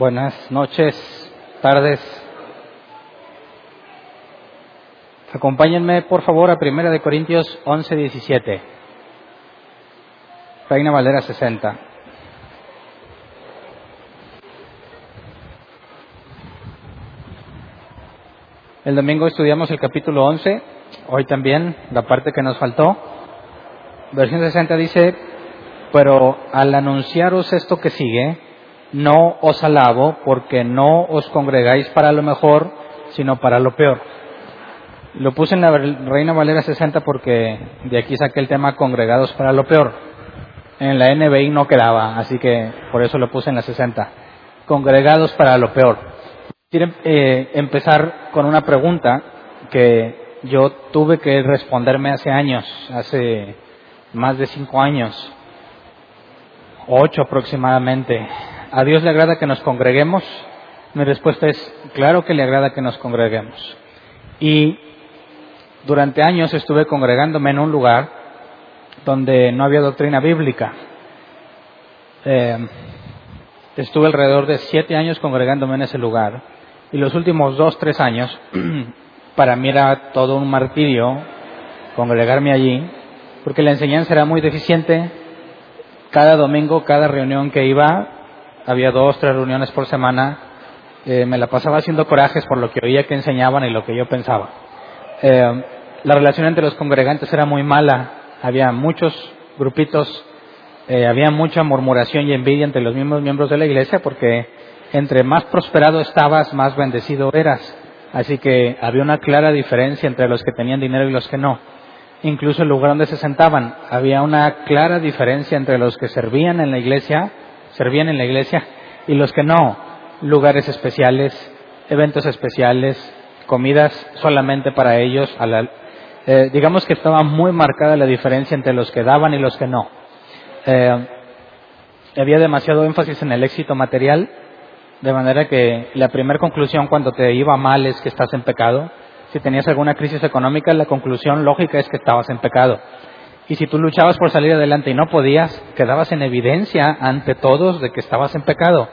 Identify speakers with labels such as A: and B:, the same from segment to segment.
A: Buenas noches, tardes. Acompáñenme, por favor, a Primera de Corintios 11, 17. Reina Valera 60. El domingo estudiamos el capítulo 11, hoy también la parte que nos faltó. Versión 60 dice, pero al anunciaros esto que sigue, no os alabo porque no os congregáis para lo mejor, sino para lo peor. Lo puse en la Reina Valera 60 porque de aquí saqué el tema congregados para lo peor. En la NBI no quedaba, así que por eso lo puse en la 60. Congregados para lo peor. Quiero eh, empezar con una pregunta que yo tuve que responderme hace años, hace más de cinco años, ocho aproximadamente. ¿A Dios le agrada que nos congreguemos? Mi respuesta es, claro que le agrada que nos congreguemos. Y durante años estuve congregándome en un lugar donde no había doctrina bíblica. Eh, estuve alrededor de siete años congregándome en ese lugar. Y los últimos dos, tres años, para mí era todo un martirio congregarme allí, porque la enseñanza era muy deficiente. Cada domingo, cada reunión que iba, había dos, tres reuniones por semana, eh, me la pasaba haciendo corajes por lo que oía que enseñaban y lo que yo pensaba. Eh, la relación entre los congregantes era muy mala, había muchos grupitos, eh, había mucha murmuración y envidia entre los mismos miembros de la iglesia porque entre más prosperado estabas, más bendecido eras. Así que había una clara diferencia entre los que tenían dinero y los que no. Incluso el lugar donde se sentaban, había una clara diferencia entre los que servían en la iglesia, servían en la iglesia, y los que no. Lugares especiales, eventos especiales, comidas solamente para ellos. Eh, digamos que estaba muy marcada la diferencia entre los que daban y los que no. Eh, había demasiado énfasis en el éxito material de manera que la primera conclusión cuando te iba mal es que estás en pecado. Si tenías alguna crisis económica, la conclusión lógica es que estabas en pecado. Y si tú luchabas por salir adelante y no podías, quedabas en evidencia ante todos de que estabas en pecado.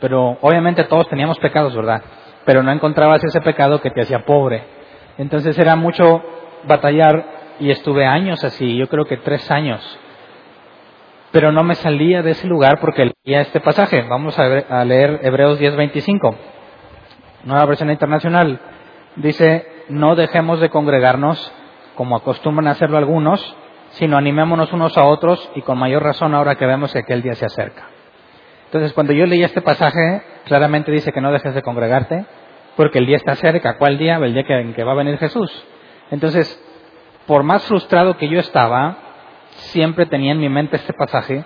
A: Pero obviamente todos teníamos pecados, ¿verdad? Pero no encontrabas ese pecado que te hacía pobre. Entonces era mucho batallar y estuve años así, yo creo que tres años pero no me salía de ese lugar porque leía este pasaje. Vamos a, leer Hebreos 10:25, nueva versión internacional. Dice, no dejemos de congregarnos como acostumbran a hacerlo algunos, sino animémonos unos a otros y con mayor razón ahora que vemos que aquel día se acerca. Entonces, cuando yo leía este pasaje, claramente dice que no dejes de congregarte, porque el día está cerca. ¿Cuál día? El día en que va a venir Jesús. Entonces, por más frustrado que yo estaba, siempre tenía en mi mente este pasaje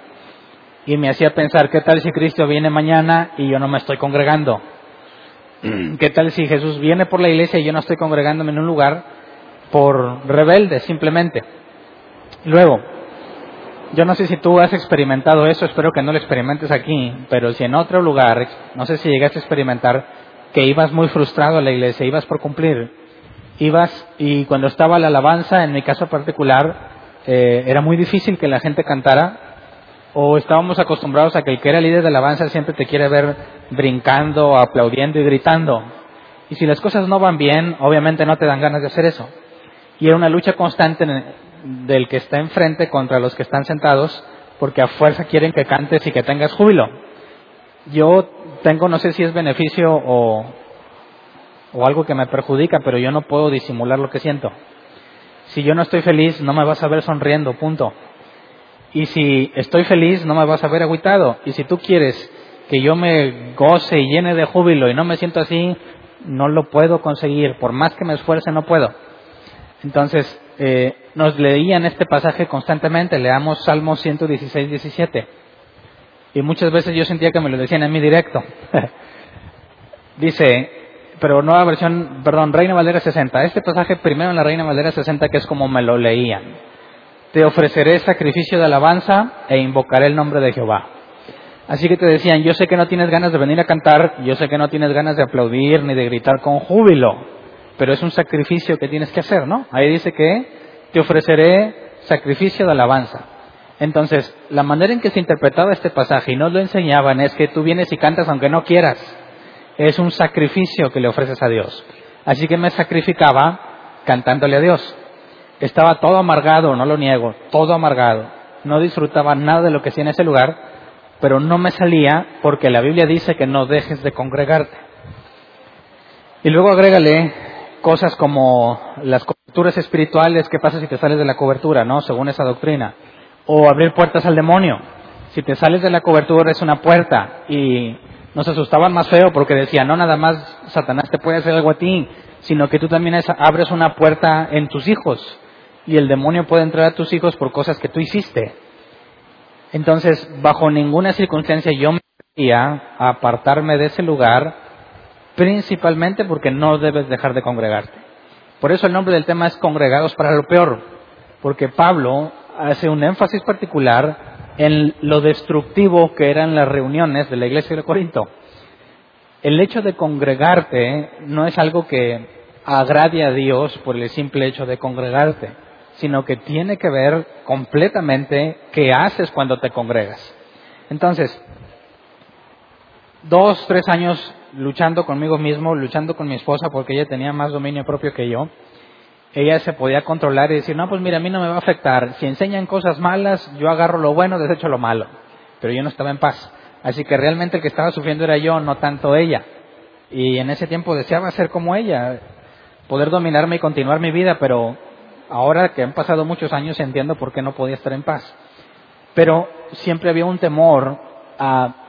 A: y me hacía pensar, ¿qué tal si Cristo viene mañana y yo no me estoy congregando? ¿Qué tal si Jesús viene por la iglesia y yo no estoy congregándome en un lugar por rebelde simplemente? Luego, yo no sé si tú has experimentado eso, espero que no lo experimentes aquí, pero si en otro lugar, no sé si llegaste a experimentar que ibas muy frustrado a la iglesia, ibas por cumplir, ibas y cuando estaba la alabanza, en mi caso particular, eh, era muy difícil que la gente cantara o estábamos acostumbrados a que el que era líder de alabanza siempre te quiere ver brincando, aplaudiendo y gritando. Y si las cosas no van bien, obviamente no te dan ganas de hacer eso. Y era una lucha constante del que está enfrente contra los que están sentados, porque a fuerza quieren que cantes y que tengas júbilo. Yo tengo, no sé si es beneficio o, o algo que me perjudica, pero yo no puedo disimular lo que siento. Si yo no estoy feliz, no me vas a ver sonriendo, punto. Y si estoy feliz, no me vas a ver agüitado. Y si tú quieres que yo me goce y llene de júbilo y no me siento así, no lo puedo conseguir. Por más que me esfuerce, no puedo. Entonces, eh, nos leían este pasaje constantemente. Leamos Salmo 116, 17. Y muchas veces yo sentía que me lo decían en mi directo. Dice, pero nueva versión, perdón, Reina Valera 60. Este pasaje primero en la Reina Valera 60 que es como me lo leían. Te ofreceré sacrificio de alabanza e invocaré el nombre de Jehová. Así que te decían, yo sé que no tienes ganas de venir a cantar, yo sé que no tienes ganas de aplaudir ni de gritar con júbilo, pero es un sacrificio que tienes que hacer, ¿no? Ahí dice que te ofreceré sacrificio de alabanza. Entonces, la manera en que se interpretaba este pasaje y nos lo enseñaban es que tú vienes y cantas aunque no quieras. Es un sacrificio que le ofreces a Dios. Así que me sacrificaba cantándole a Dios. Estaba todo amargado, no lo niego, todo amargado. No disfrutaba nada de lo que hacía en ese lugar, pero no me salía porque la Biblia dice que no dejes de congregarte. Y luego agrégale cosas como las coberturas espirituales, ¿qué pasa si te sales de la cobertura, no? Según esa doctrina o abrir puertas al demonio. Si te sales de la cobertura es una puerta y nos asustaban más feo porque decían, no nada más Satanás te puede hacer algo a ti, sino que tú también abres una puerta en tus hijos y el demonio puede entrar a tus hijos por cosas que tú hiciste. Entonces, bajo ninguna circunstancia yo me quería apartarme de ese lugar, principalmente porque no debes dejar de congregarte. Por eso el nombre del tema es congregados para lo peor, porque Pablo hace un énfasis particular en lo destructivo que eran las reuniones de la iglesia de Corinto. El hecho de congregarte no es algo que agrade a Dios por el simple hecho de congregarte, sino que tiene que ver completamente qué haces cuando te congregas. Entonces, dos, tres años luchando conmigo mismo, luchando con mi esposa porque ella tenía más dominio propio que yo, ella se podía controlar y decir, no, pues mira, a mí no me va a afectar. Si enseñan cosas malas, yo agarro lo bueno, desecho lo malo. Pero yo no estaba en paz. Así que realmente el que estaba sufriendo era yo, no tanto ella. Y en ese tiempo deseaba ser como ella, poder dominarme y continuar mi vida, pero ahora que han pasado muchos años entiendo por qué no podía estar en paz. Pero siempre había un temor a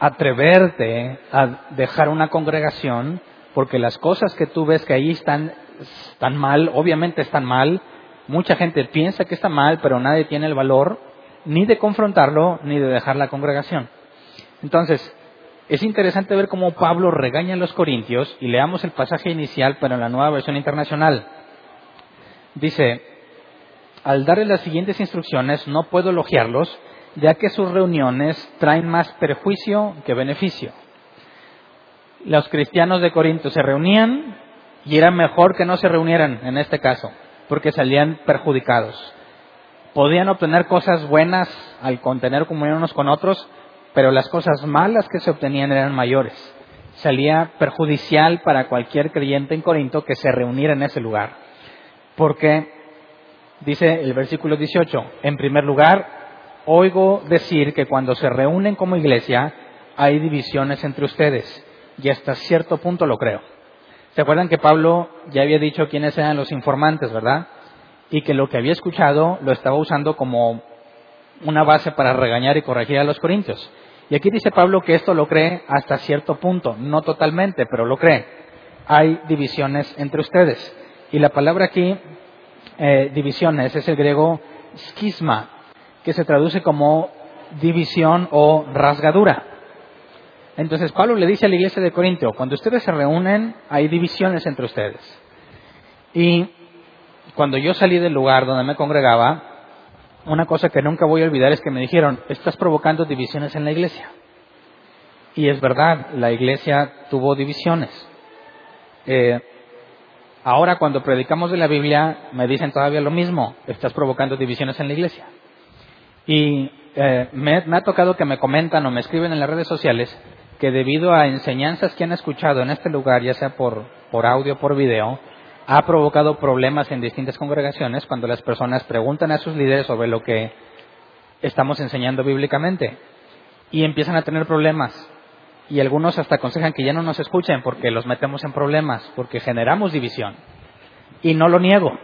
A: atreverte a dejar una congregación, porque las cosas que tú ves que ahí están están mal, obviamente están mal, mucha gente piensa que está mal, pero nadie tiene el valor ni de confrontarlo ni de dejar la congregación. Entonces, es interesante ver cómo Pablo regaña a los corintios y leamos el pasaje inicial, pero en la nueva versión internacional. Dice, al darle las siguientes instrucciones, no puedo elogiarlos, ya que sus reuniones traen más perjuicio que beneficio. Los cristianos de Corinto se reunían y era mejor que no se reunieran en este caso, porque salían perjudicados. Podían obtener cosas buenas al contener comunión unos con otros, pero las cosas malas que se obtenían eran mayores. Salía perjudicial para cualquier creyente en Corinto que se reuniera en ese lugar. Porque, dice el versículo 18, en primer lugar, oigo decir que cuando se reúnen como iglesia hay divisiones entre ustedes, y hasta cierto punto lo creo. ¿Se acuerdan que Pablo ya había dicho quiénes eran los informantes, verdad? Y que lo que había escuchado lo estaba usando como una base para regañar y corregir a los corintios. Y aquí dice Pablo que esto lo cree hasta cierto punto, no totalmente, pero lo cree. Hay divisiones entre ustedes. Y la palabra aquí, eh, divisiones, es el griego schisma, que se traduce como división o rasgadura. Entonces Pablo le dice a la iglesia de Corinto, cuando ustedes se reúnen hay divisiones entre ustedes. Y cuando yo salí del lugar donde me congregaba, una cosa que nunca voy a olvidar es que me dijeron, estás provocando divisiones en la iglesia. Y es verdad, la iglesia tuvo divisiones. Eh, ahora cuando predicamos de la Biblia me dicen todavía lo mismo, estás provocando divisiones en la iglesia. Y eh, me, ha tocado que me comentan o me escriben en las redes sociales que debido a enseñanzas que han escuchado en este lugar, ya sea por, por audio o por video, ha provocado problemas en distintas congregaciones cuando las personas preguntan a sus líderes sobre lo que estamos enseñando bíblicamente y empiezan a tener problemas. Y algunos hasta aconsejan que ya no nos escuchen porque los metemos en problemas, porque generamos división. Y no lo niego,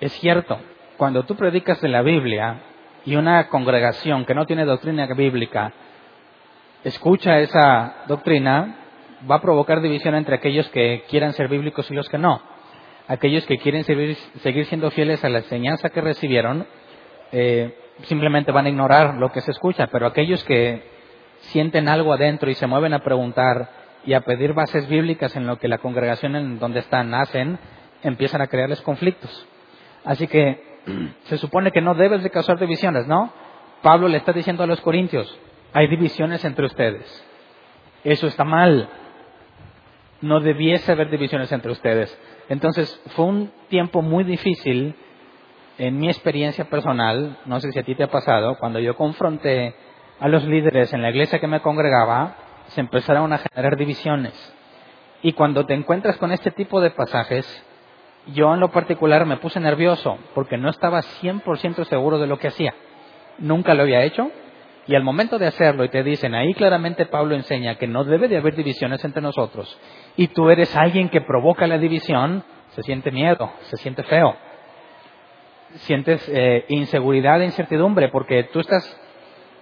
A: es cierto, cuando tú predicas de la Biblia y una congregación que no tiene doctrina bíblica escucha esa doctrina, va a provocar división entre aquellos que quieran ser bíblicos y los que no. Aquellos que quieren seguir siendo fieles a la enseñanza que recibieron, eh, simplemente van a ignorar lo que se escucha, pero aquellos que sienten algo adentro y se mueven a preguntar y a pedir bases bíblicas en lo que la congregación en donde están hacen, empiezan a crearles conflictos. Así que se supone que no debes de causar divisiones, ¿no? Pablo le está diciendo a los corintios, hay divisiones entre ustedes. Eso está mal. No debiese haber divisiones entre ustedes. Entonces fue un tiempo muy difícil en mi experiencia personal, no sé si a ti te ha pasado, cuando yo confronté a los líderes en la iglesia que me congregaba, se empezaron a generar divisiones. Y cuando te encuentras con este tipo de pasajes, yo en lo particular me puse nervioso porque no estaba 100% seguro de lo que hacía. Nunca lo había hecho y al momento de hacerlo y te dicen, ahí claramente Pablo enseña que no debe de haber divisiones entre nosotros y tú eres alguien que provoca la división, se siente miedo, se siente feo. Sientes eh, inseguridad e incertidumbre porque tú estás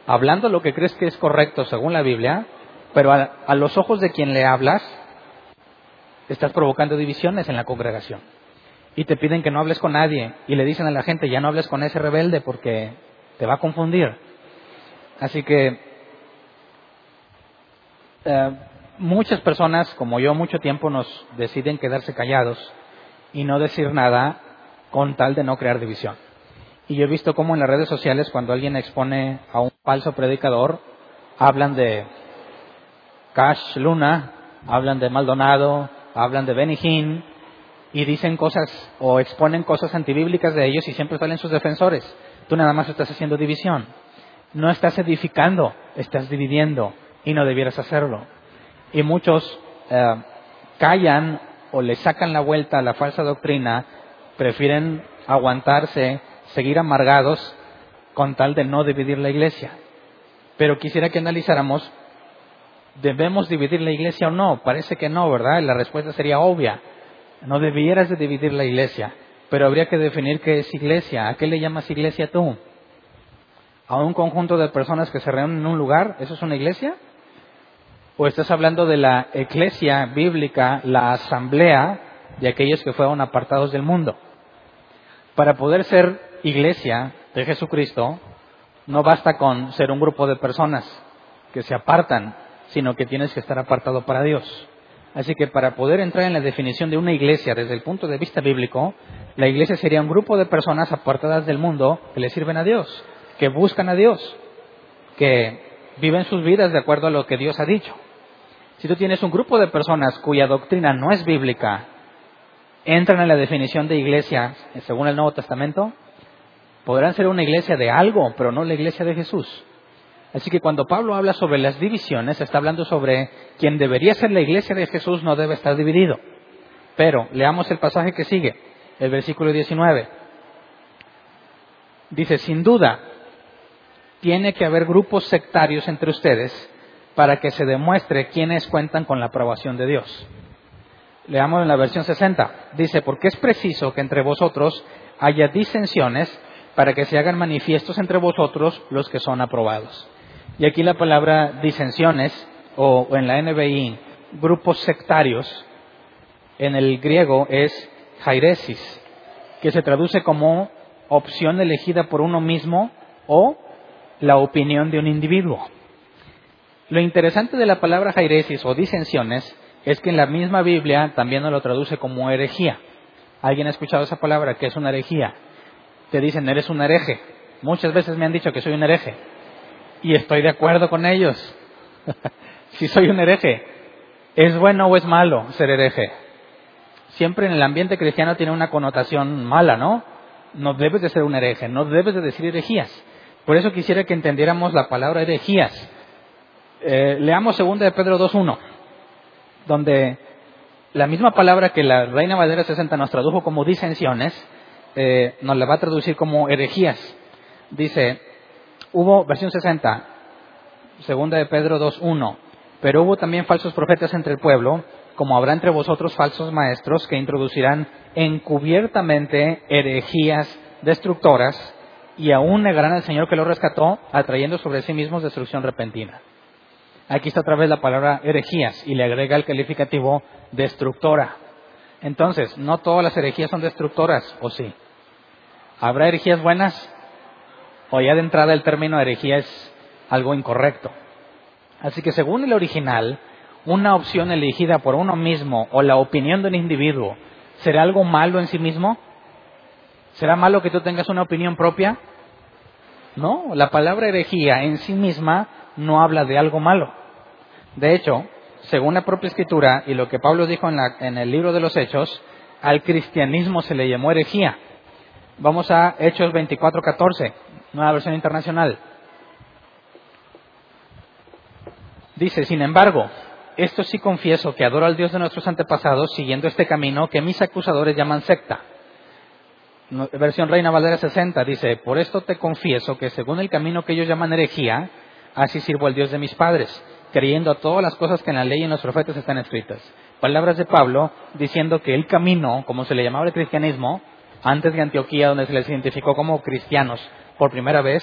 A: hablando lo que crees que es correcto según la Biblia, pero a los ojos de quien le hablas, estás provocando divisiones en la congregación. Y te piden que no hables con nadie y le dicen a la gente, ya no hables con ese rebelde porque te va a confundir. Así que eh, muchas personas, como yo, mucho tiempo nos deciden quedarse callados y no decir nada con tal de no crear división. Y yo he visto cómo en las redes sociales, cuando alguien expone a un falso predicador, hablan de Cash Luna, hablan de Maldonado, hablan de Benny Hinn, y dicen cosas o exponen cosas antibíblicas de ellos y siempre salen sus defensores. Tú nada más estás haciendo división. No estás edificando, estás dividiendo y no debieras hacerlo. Y muchos eh, callan o le sacan la vuelta a la falsa doctrina, prefieren aguantarse, seguir amargados con tal de no dividir la iglesia. Pero quisiera que analizáramos, ¿debemos dividir la iglesia o no? Parece que no, ¿verdad? La respuesta sería obvia. No debieras de dividir la iglesia, pero habría que definir qué es iglesia. ¿A qué le llamas iglesia tú? ¿A un conjunto de personas que se reúnen en un lugar? ¿Eso es una iglesia? ¿O estás hablando de la iglesia bíblica, la asamblea de aquellos que fueron apartados del mundo? Para poder ser iglesia de Jesucristo, no basta con ser un grupo de personas que se apartan, sino que tienes que estar apartado para Dios. Así que para poder entrar en la definición de una iglesia desde el punto de vista bíblico, la iglesia sería un grupo de personas apartadas del mundo que le sirven a Dios, que buscan a Dios, que viven sus vidas de acuerdo a lo que Dios ha dicho. Si tú tienes un grupo de personas cuya doctrina no es bíblica, entran en la definición de iglesia según el Nuevo Testamento, podrán ser una iglesia de algo, pero no la iglesia de Jesús. Así que cuando Pablo habla sobre las divisiones, está hablando sobre quien debería ser la iglesia de Jesús no debe estar dividido. Pero leamos el pasaje que sigue, el versículo 19. Dice, sin duda, tiene que haber grupos sectarios entre ustedes para que se demuestre quiénes cuentan con la aprobación de Dios. Leamos en la versión 60. Dice, porque es preciso que entre vosotros haya disensiones para que se hagan manifiestos entre vosotros los que son aprobados. Y aquí la palabra disensiones, o en la NBI, grupos sectarios, en el griego es jairesis, que se traduce como opción elegida por uno mismo o la opinión de un individuo. Lo interesante de la palabra jairesis o disensiones es que en la misma Biblia también nos lo traduce como herejía. ¿Alguien ha escuchado esa palabra? que es una herejía? Te dicen, eres un hereje. Muchas veces me han dicho que soy un hereje y estoy de acuerdo con ellos. si soy un hereje, ¿es bueno o es malo ser hereje? Siempre en el ambiente cristiano tiene una connotación mala, ¿no? No debes de ser un hereje, no debes de decir herejías. Por eso quisiera que entendiéramos la palabra herejías. Eh, leamos 2 de Pedro 2.1, donde la misma palabra que la Reina Valera 60 nos tradujo como disensiones, eh, nos la va a traducir como herejías. Dice, Hubo, versión 60, segunda de Pedro 2.1, pero hubo también falsos profetas entre el pueblo, como habrá entre vosotros falsos maestros que introducirán encubiertamente herejías destructoras y aún negarán al Señor que lo rescató, atrayendo sobre sí mismos destrucción repentina. Aquí está otra vez la palabra herejías y le agrega el calificativo destructora. Entonces, no todas las herejías son destructoras, ¿o sí? ¿Habrá herejías buenas? O ya de entrada el término herejía es algo incorrecto. Así que según el original, una opción elegida por uno mismo o la opinión de un individuo, ¿será algo malo en sí mismo? ¿Será malo que tú tengas una opinión propia? No, la palabra herejía en sí misma no habla de algo malo. De hecho, según la propia escritura y lo que Pablo dijo en, en el libro de los Hechos, al cristianismo se le llamó herejía Vamos a Hechos 24:14, nueva versión internacional. Dice, sin embargo, esto sí confieso que adoro al Dios de nuestros antepasados siguiendo este camino que mis acusadores llaman secta. Versión Reina Valera 60 dice, por esto te confieso que según el camino que ellos llaman herejía, así sirvo al Dios de mis padres, creyendo a todas las cosas que en la ley y en los profetas están escritas. Palabras de Pablo diciendo que el camino, como se le llamaba el cristianismo, antes de Antioquía, donde se les identificó como cristianos por primera vez,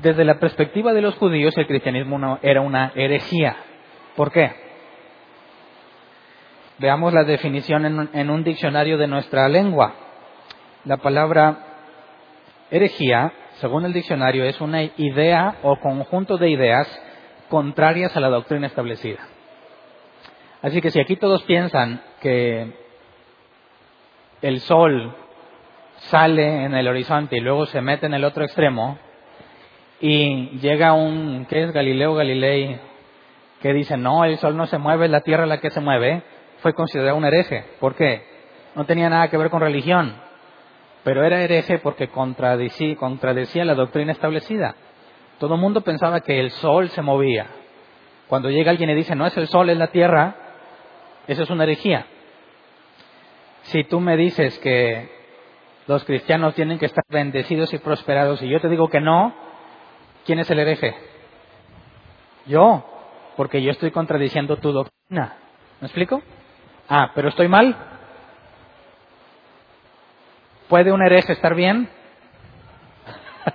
A: desde la perspectiva de los judíos el cristianismo era una herejía. ¿Por qué? Veamos la definición en, en un diccionario de nuestra lengua. La palabra herejía, según el diccionario, es una idea o conjunto de ideas contrarias a la doctrina establecida. Así que si aquí todos piensan que el sol sale en el horizonte y luego se mete en el otro extremo y llega un, ¿qué es Galileo Galilei? Que dice, no, el sol no se mueve, la tierra la que se mueve, fue considerado un hereje. ¿Por qué? No tenía nada que ver con religión, pero era hereje porque contradecía, contradecía la doctrina establecida. Todo el mundo pensaba que el sol se movía. Cuando llega alguien y dice, no es el sol, es la tierra, eso es una herejía. Si tú me dices que los cristianos tienen que estar bendecidos y prosperados y yo te digo que no, ¿quién es el hereje? Yo, porque yo estoy contradiciendo tu doctrina. ¿Me explico? Ah, pero estoy mal. ¿Puede un hereje estar bien?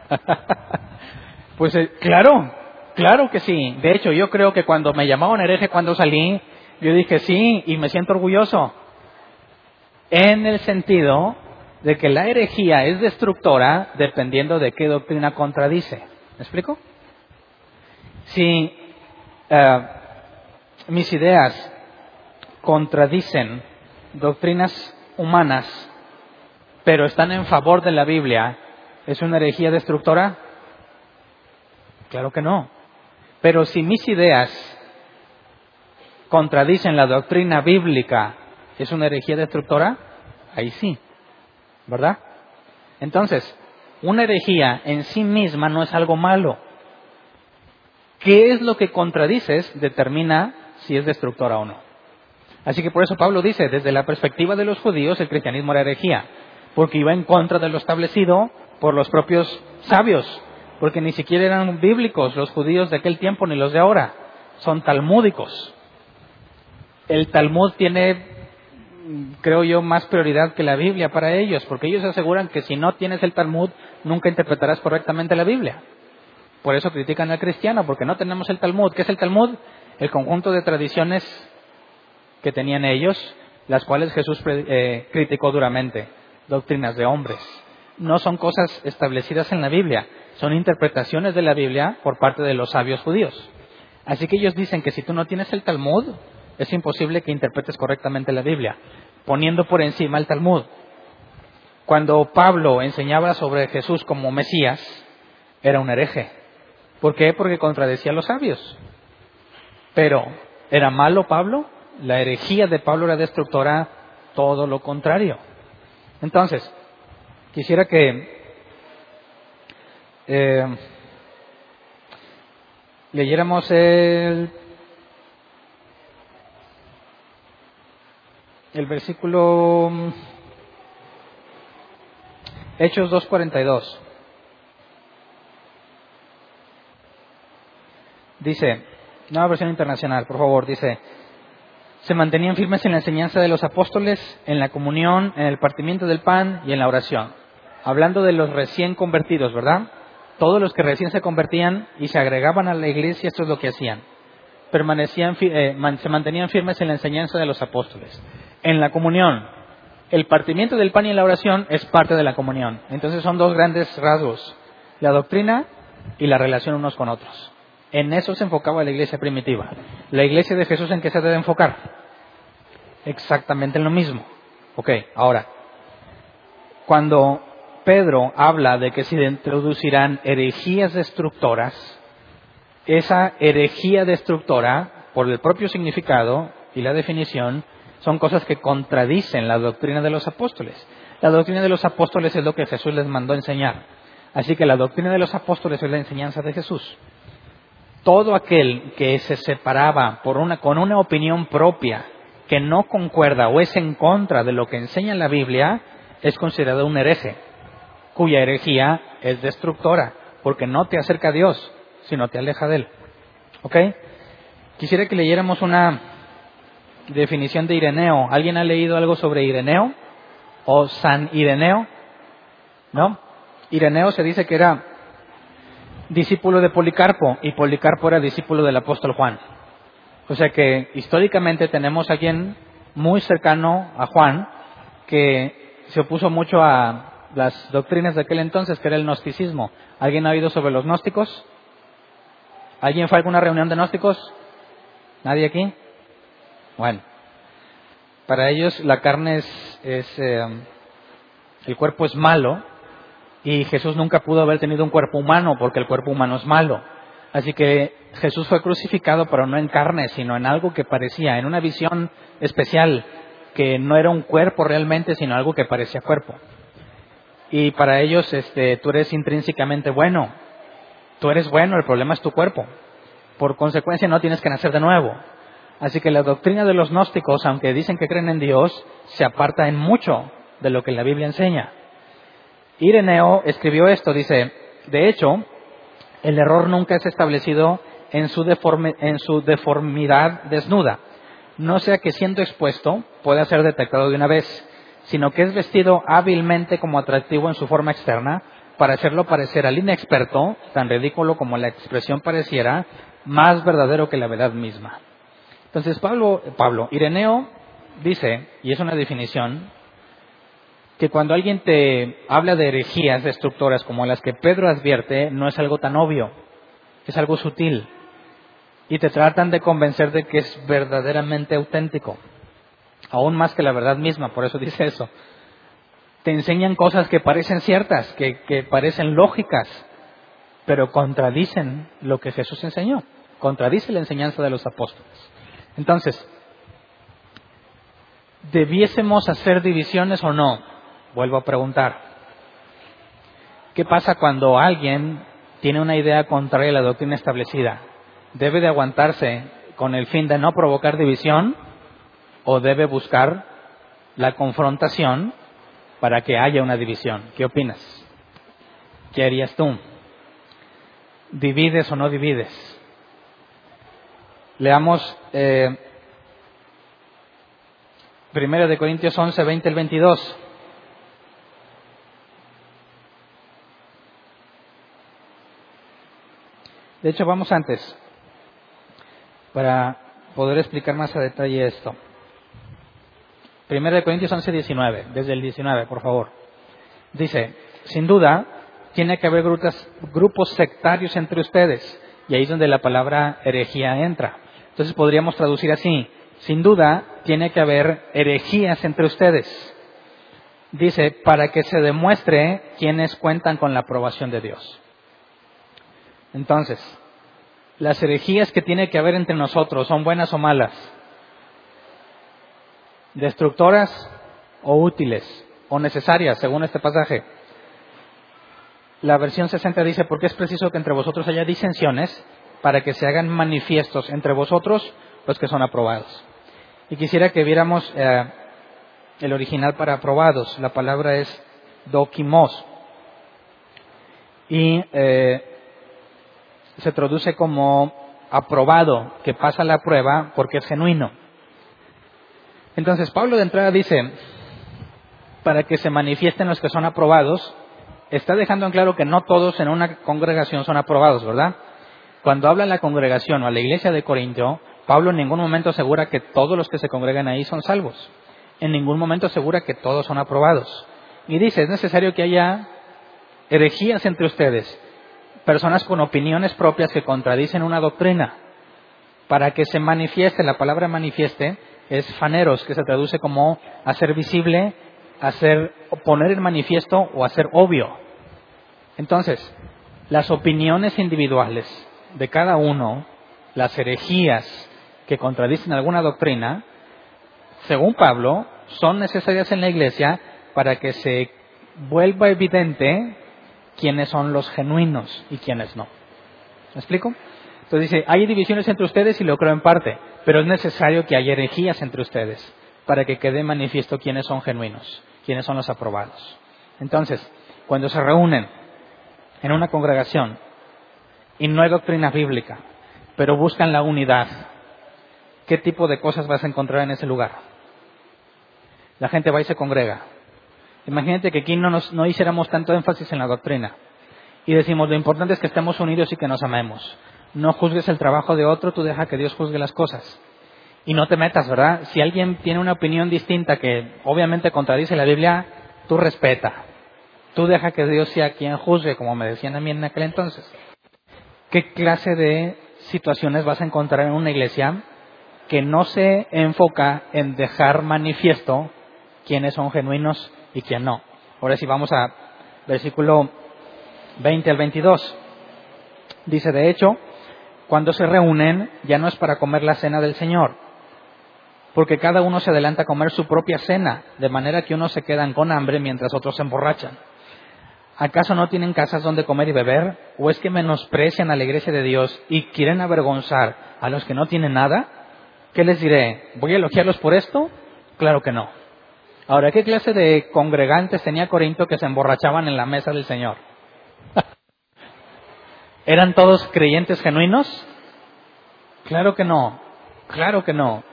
A: pues eh, claro, claro que sí. De hecho, yo creo que cuando me llamaban hereje cuando salí, yo dije sí y me siento orgulloso. En el sentido de que la herejía es destructora dependiendo de qué doctrina contradice. ¿Me explico? Si eh, mis ideas contradicen doctrinas humanas, pero están en favor de la Biblia, ¿es una herejía destructora? Claro que no. Pero si mis ideas contradicen la doctrina bíblica, ¿es una herejía destructora? Ahí sí. ¿Verdad? Entonces, una herejía en sí misma no es algo malo. ¿Qué es lo que contradices determina si es destructora o no? Así que por eso Pablo dice, desde la perspectiva de los judíos, el cristianismo era herejía, porque iba en contra de lo establecido por los propios sabios, porque ni siquiera eran bíblicos los judíos de aquel tiempo ni los de ahora, son talmúdicos. El Talmud tiene creo yo, más prioridad que la Biblia para ellos, porque ellos aseguran que si no tienes el Talmud, nunca interpretarás correctamente la Biblia. Por eso critican al cristiano, porque no tenemos el Talmud. ¿Qué es el Talmud? El conjunto de tradiciones que tenían ellos, las cuales Jesús eh, criticó duramente, doctrinas de hombres. No son cosas establecidas en la Biblia, son interpretaciones de la Biblia por parte de los sabios judíos. Así que ellos dicen que si tú no tienes el Talmud, es imposible que interpretes correctamente la Biblia, poniendo por encima el Talmud. Cuando Pablo enseñaba sobre Jesús como Mesías, era un hereje. ¿Por qué? Porque contradecía a los sabios. Pero, ¿era malo Pablo? La herejía de Pablo era destructora, todo lo contrario. Entonces, quisiera que eh, leyéramos el el versículo mm, Hechos 2.42. Dice, nueva versión internacional, por favor, dice, se mantenían firmes en la enseñanza de los apóstoles, en la comunión, en el partimiento del pan y en la oración. Hablando de los recién convertidos, ¿verdad? Todos los que recién se convertían y se agregaban a la iglesia, esto es lo que hacían. Permanecían, eh, se mantenían firmes en la enseñanza de los apóstoles en la comunión. El partimiento del pan y la oración es parte de la comunión. Entonces son dos grandes rasgos, la doctrina y la relación unos con otros. En eso se enfocaba la iglesia primitiva. La iglesia de Jesús en qué se debe enfocar? Exactamente en lo mismo. Ok, ahora, cuando Pedro habla de que se introducirán herejías destructoras, esa herejía destructora, por el propio significado y la definición, son cosas que contradicen la doctrina de los apóstoles. La doctrina de los apóstoles es lo que Jesús les mandó enseñar. Así que la doctrina de los apóstoles es la enseñanza de Jesús. Todo aquel que se separaba por una, con una opinión propia que no concuerda o es en contra de lo que enseña la Biblia es considerado un hereje, cuya herejía es destructora, porque no te acerca a Dios, sino te aleja de Él. ¿Ok? Quisiera que leyéramos una definición de Ireneo. ¿Alguien ha leído algo sobre Ireneo? ¿O San Ireneo? ¿No? Ireneo se dice que era discípulo de Policarpo y Policarpo era discípulo del apóstol Juan. O sea que históricamente tenemos a alguien muy cercano a Juan que se opuso mucho a las doctrinas de aquel entonces, que era el gnosticismo. ¿Alguien ha oído sobre los gnósticos? ¿Alguien fue a alguna reunión de gnósticos? ¿Nadie aquí? Bueno, para ellos la carne es, eh, el cuerpo es malo y Jesús nunca pudo haber tenido un cuerpo humano porque el cuerpo humano es malo. Así que Jesús fue crucificado, pero no en carne, sino en algo que parecía, en una visión especial, que no era un cuerpo realmente, sino algo que parecía cuerpo. Y para ellos, este, tú eres intrínsecamente bueno. Tú eres bueno, el problema es tu cuerpo. Por consecuencia, no tienes que nacer de nuevo. Así que la doctrina de los gnósticos, aunque dicen que creen en Dios, se aparta en mucho de lo que la Biblia enseña. Ireneo escribió esto, dice, de hecho, el error nunca es establecido en su, deformidad desnuda, no sea que siendo expuesto pueda ser detectado de una vez, sino que es vestido hábilmente como atractivo en su forma externa para hacerlo parecer al inexperto, tan ridículo como la expresión pareciera, más verdadero que la verdad misma. Entonces Pablo, Pablo, Ireneo dice, y es una definición, que cuando alguien te habla de herejías destructoras como las que Pedro advierte, no es algo tan obvio, es algo sutil. Y te tratan de convencer de que es verdaderamente auténtico, aún más que la verdad misma, por eso dice eso. Te enseñan cosas que parecen ciertas, que, que parecen lógicas, pero contradicen lo que Jesús enseñó, contradice la enseñanza de los apóstoles. Entonces, ¿debiésemos hacer divisiones o no? Vuelvo a preguntar. ¿Qué pasa cuando alguien tiene una idea contraria a la doctrina establecida? ¿Debe de aguantarse con el fin de no provocar división o debe buscar la confrontación para que haya una división? ¿Qué opinas? ¿Qué harías tú? ¿Divides o no divides? Leamos eh, de Corintios 11, 20 el 22. De hecho, vamos antes para poder explicar más a detalle esto. Primero de Corintios 11, 19, desde el 19, por favor. Dice, sin duda, tiene que haber grupos sectarios entre ustedes, y ahí es donde la palabra herejía entra. Entonces podríamos traducir así, sin duda tiene que haber herejías entre ustedes. Dice, para que se demuestre quienes cuentan con la aprobación de Dios. Entonces, las herejías que tiene que haber entre nosotros son buenas o malas, destructoras o útiles, o necesarias, según este pasaje. La versión 60 dice, porque es preciso que entre vosotros haya disensiones para que se hagan manifiestos entre vosotros los que son aprobados. Y quisiera que viéramos eh, el original para aprobados. La palabra es dokimos. Y eh, se traduce como aprobado, que pasa la prueba porque es genuino. Entonces Pablo de entrada dice, para que se manifiesten los que son aprobados, está dejando en claro que no todos en una congregación son aprobados, ¿verdad? Cuando habla la congregación o a la iglesia de Corintio, Pablo en ningún momento asegura que todos los que se congregan ahí son salvos. En ningún momento asegura que todos son aprobados. Y dice, es necesario que haya herejías entre ustedes, personas con opiniones propias que contradicen una doctrina. Para que se manifieste, la palabra manifieste es faneros, que se traduce como hacer visible, hacer, poner en manifiesto o hacer obvio. Entonces, las opiniones individuales de cada uno, las herejías que contradicen alguna doctrina, según Pablo, son necesarias en la iglesia para que se vuelva evidente quiénes son los genuinos y quiénes no. ¿Me explico? Entonces dice, hay divisiones entre ustedes y lo creo en parte, pero es necesario que haya herejías entre ustedes para que quede manifiesto quiénes son genuinos, quiénes son los aprobados. Entonces, cuando se reúnen en una congregación y no hay doctrina bíblica, pero buscan la unidad, ¿qué tipo de cosas vas a encontrar en ese lugar? La gente va y se congrega. Imagínate que aquí no, nos, no hiciéramos tanto énfasis en la doctrina y decimos lo importante es que estemos unidos y que nos amemos. No juzgues el trabajo de otro, tú deja que Dios juzgue las cosas. Y no te metas, ¿verdad? Si alguien tiene una opinión distinta que obviamente contradice la Biblia, tú respeta. Tú deja que Dios sea quien juzgue, como me decían a mí en aquel entonces. ¿Qué clase de situaciones vas a encontrar en una iglesia que no se enfoca en dejar manifiesto quiénes son genuinos y quién no? Ahora sí vamos a versículo 20 al 22. Dice, de hecho, cuando se reúnen ya no es para comer la cena del Señor, porque cada uno se adelanta a comer su propia cena, de manera que unos se quedan con hambre mientras otros se emborrachan. ¿Acaso no tienen casas donde comer y beber? ¿O es que menosprecian a la iglesia de Dios y quieren avergonzar a los que no tienen nada? ¿Qué les diré? ¿Voy a elogiarlos por esto? Claro que no. Ahora, ¿qué clase de congregantes tenía Corinto que se emborrachaban en la mesa del Señor? ¿Eran todos creyentes genuinos? Claro que no, claro que no.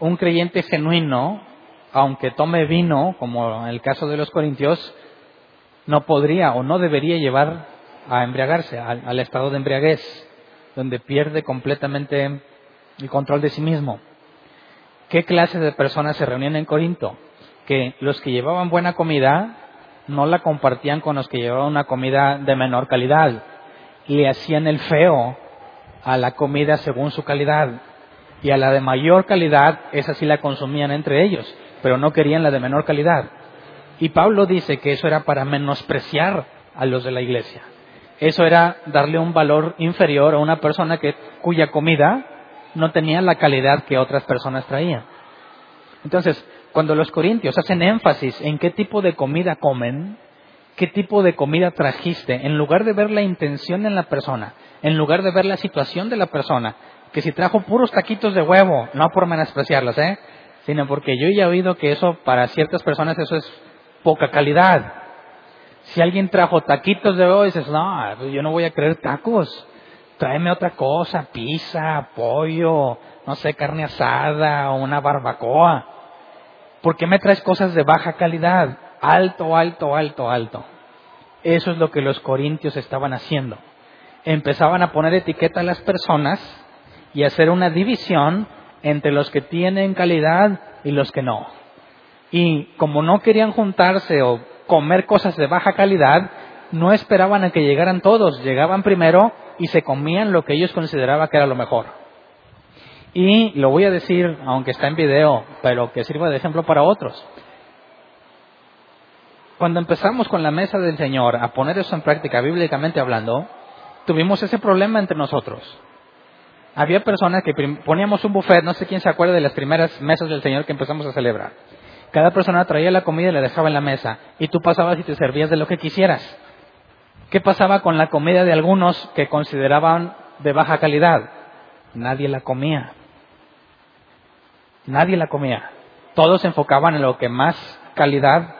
A: Un creyente genuino, aunque tome vino, como en el caso de los corintios, no podría o no debería llevar a embriagarse, al, estado de embriaguez, donde pierde completamente el control de sí mismo. ¿Qué clase de personas se reunían en Corinto? Que los que llevaban buena comida no la compartían con los que llevaban una comida de menor calidad. Le hacían el feo a la comida según su calidad. Y a la de mayor calidad, esa sí la consumían entre ellos, pero no querían la de menor calidad. Y Pablo dice que eso era para menospreciar a los de la iglesia. Eso era darle un valor inferior a una persona que, cuya comida no tenía la calidad que otras personas traían. Entonces, cuando los corintios hacen énfasis en qué tipo de comida comen, qué tipo de comida trajiste, en lugar de ver la intención en la persona, en lugar de ver la situación de la persona, que si trajo puros taquitos de huevo, no por menospreciarlos, ¿eh? sino porque yo ya he oído que eso para ciertas personas eso es poca calidad. Si alguien trajo taquitos de huevo, dices, no, pues yo no voy a creer tacos. Tráeme otra cosa, pizza, pollo, no sé, carne asada o una barbacoa. ¿Por qué me traes cosas de baja calidad? Alto, alto, alto, alto. Eso es lo que los corintios estaban haciendo. Empezaban a poner etiqueta a las personas y hacer una división entre los que tienen calidad y los que no. Y como no querían juntarse o comer cosas de baja calidad, no esperaban a que llegaran todos, llegaban primero y se comían lo que ellos consideraban que era lo mejor. Y lo voy a decir, aunque está en video, pero que sirva de ejemplo para otros. Cuando empezamos con la mesa del Señor a poner eso en práctica, bíblicamente hablando, tuvimos ese problema entre nosotros. Había personas que poníamos un buffet, no sé quién se acuerda de las primeras mesas del Señor que empezamos a celebrar. Cada persona traía la comida y la dejaba en la mesa. Y tú pasabas y te servías de lo que quisieras. ¿Qué pasaba con la comida de algunos que consideraban de baja calidad? Nadie la comía. Nadie la comía. Todos se enfocaban en lo que más calidad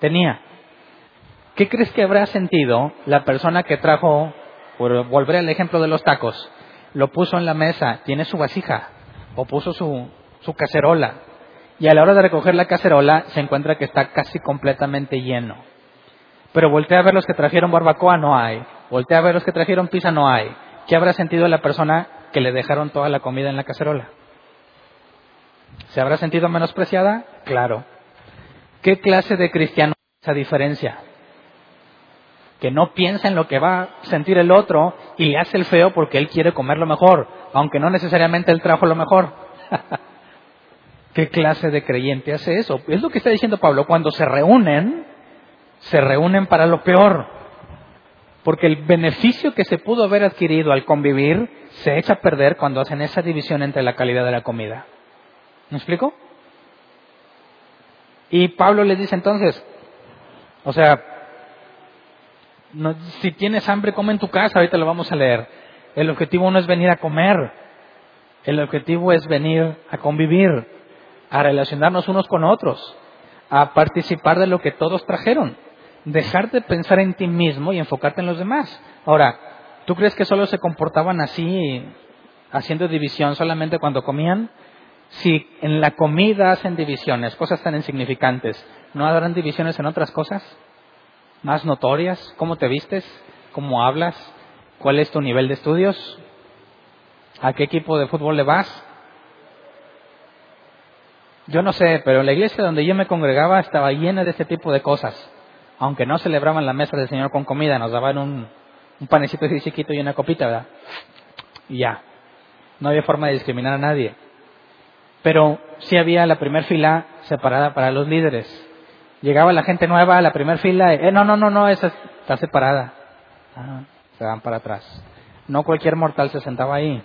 A: tenía. ¿Qué crees que habrá sentido la persona que trajo, por volver al ejemplo de los tacos, lo puso en la mesa, tiene su vasija, o puso su, su cacerola, y a la hora de recoger la cacerola se encuentra que está casi completamente lleno. Pero voltea a ver los que trajeron barbacoa, no hay. Voltea a ver los que trajeron pizza, no hay. ¿Qué habrá sentido la persona que le dejaron toda la comida en la cacerola? ¿Se habrá sentido menospreciada? Claro. ¿Qué clase de cristiano es esa diferencia? Que no piensa en lo que va a sentir el otro y le hace el feo porque él quiere comer lo mejor, aunque no necesariamente él trajo lo mejor. ¿Qué clase de creyente hace eso? Es lo que está diciendo Pablo. Cuando se reúnen, se reúnen para lo peor. Porque el beneficio que se pudo haber adquirido al convivir se echa a perder cuando hacen esa división entre la calidad de la comida. ¿Me explico? Y Pablo les dice entonces, o sea, si tienes hambre, come en tu casa, ahorita lo vamos a leer. El objetivo no es venir a comer, el objetivo es venir a convivir, a relacionarnos unos con otros, a participar de lo que todos trajeron. Dejar de pensar en ti mismo y enfocarte en los demás. Ahora, ¿tú crees que solo se comportaban así, haciendo división solamente cuando comían? Si en la comida hacen divisiones, cosas tan insignificantes, ¿no habrán divisiones en otras cosas? Más notorias, cómo te vistes, cómo hablas, cuál es tu nivel de estudios, a qué equipo de fútbol le vas. Yo no sé, pero la iglesia donde yo me congregaba estaba llena de este tipo de cosas. Aunque no celebraban la mesa del Señor con comida, nos daban un, panecito así chiquito y una copita, ¿verdad? Y ya. No había forma de discriminar a nadie pero sí había la primera fila separada para los líderes. Llegaba la gente nueva a la primera fila, eh, no, no, no, no, esa está separada. Ah, se van para atrás. No cualquier mortal se sentaba ahí.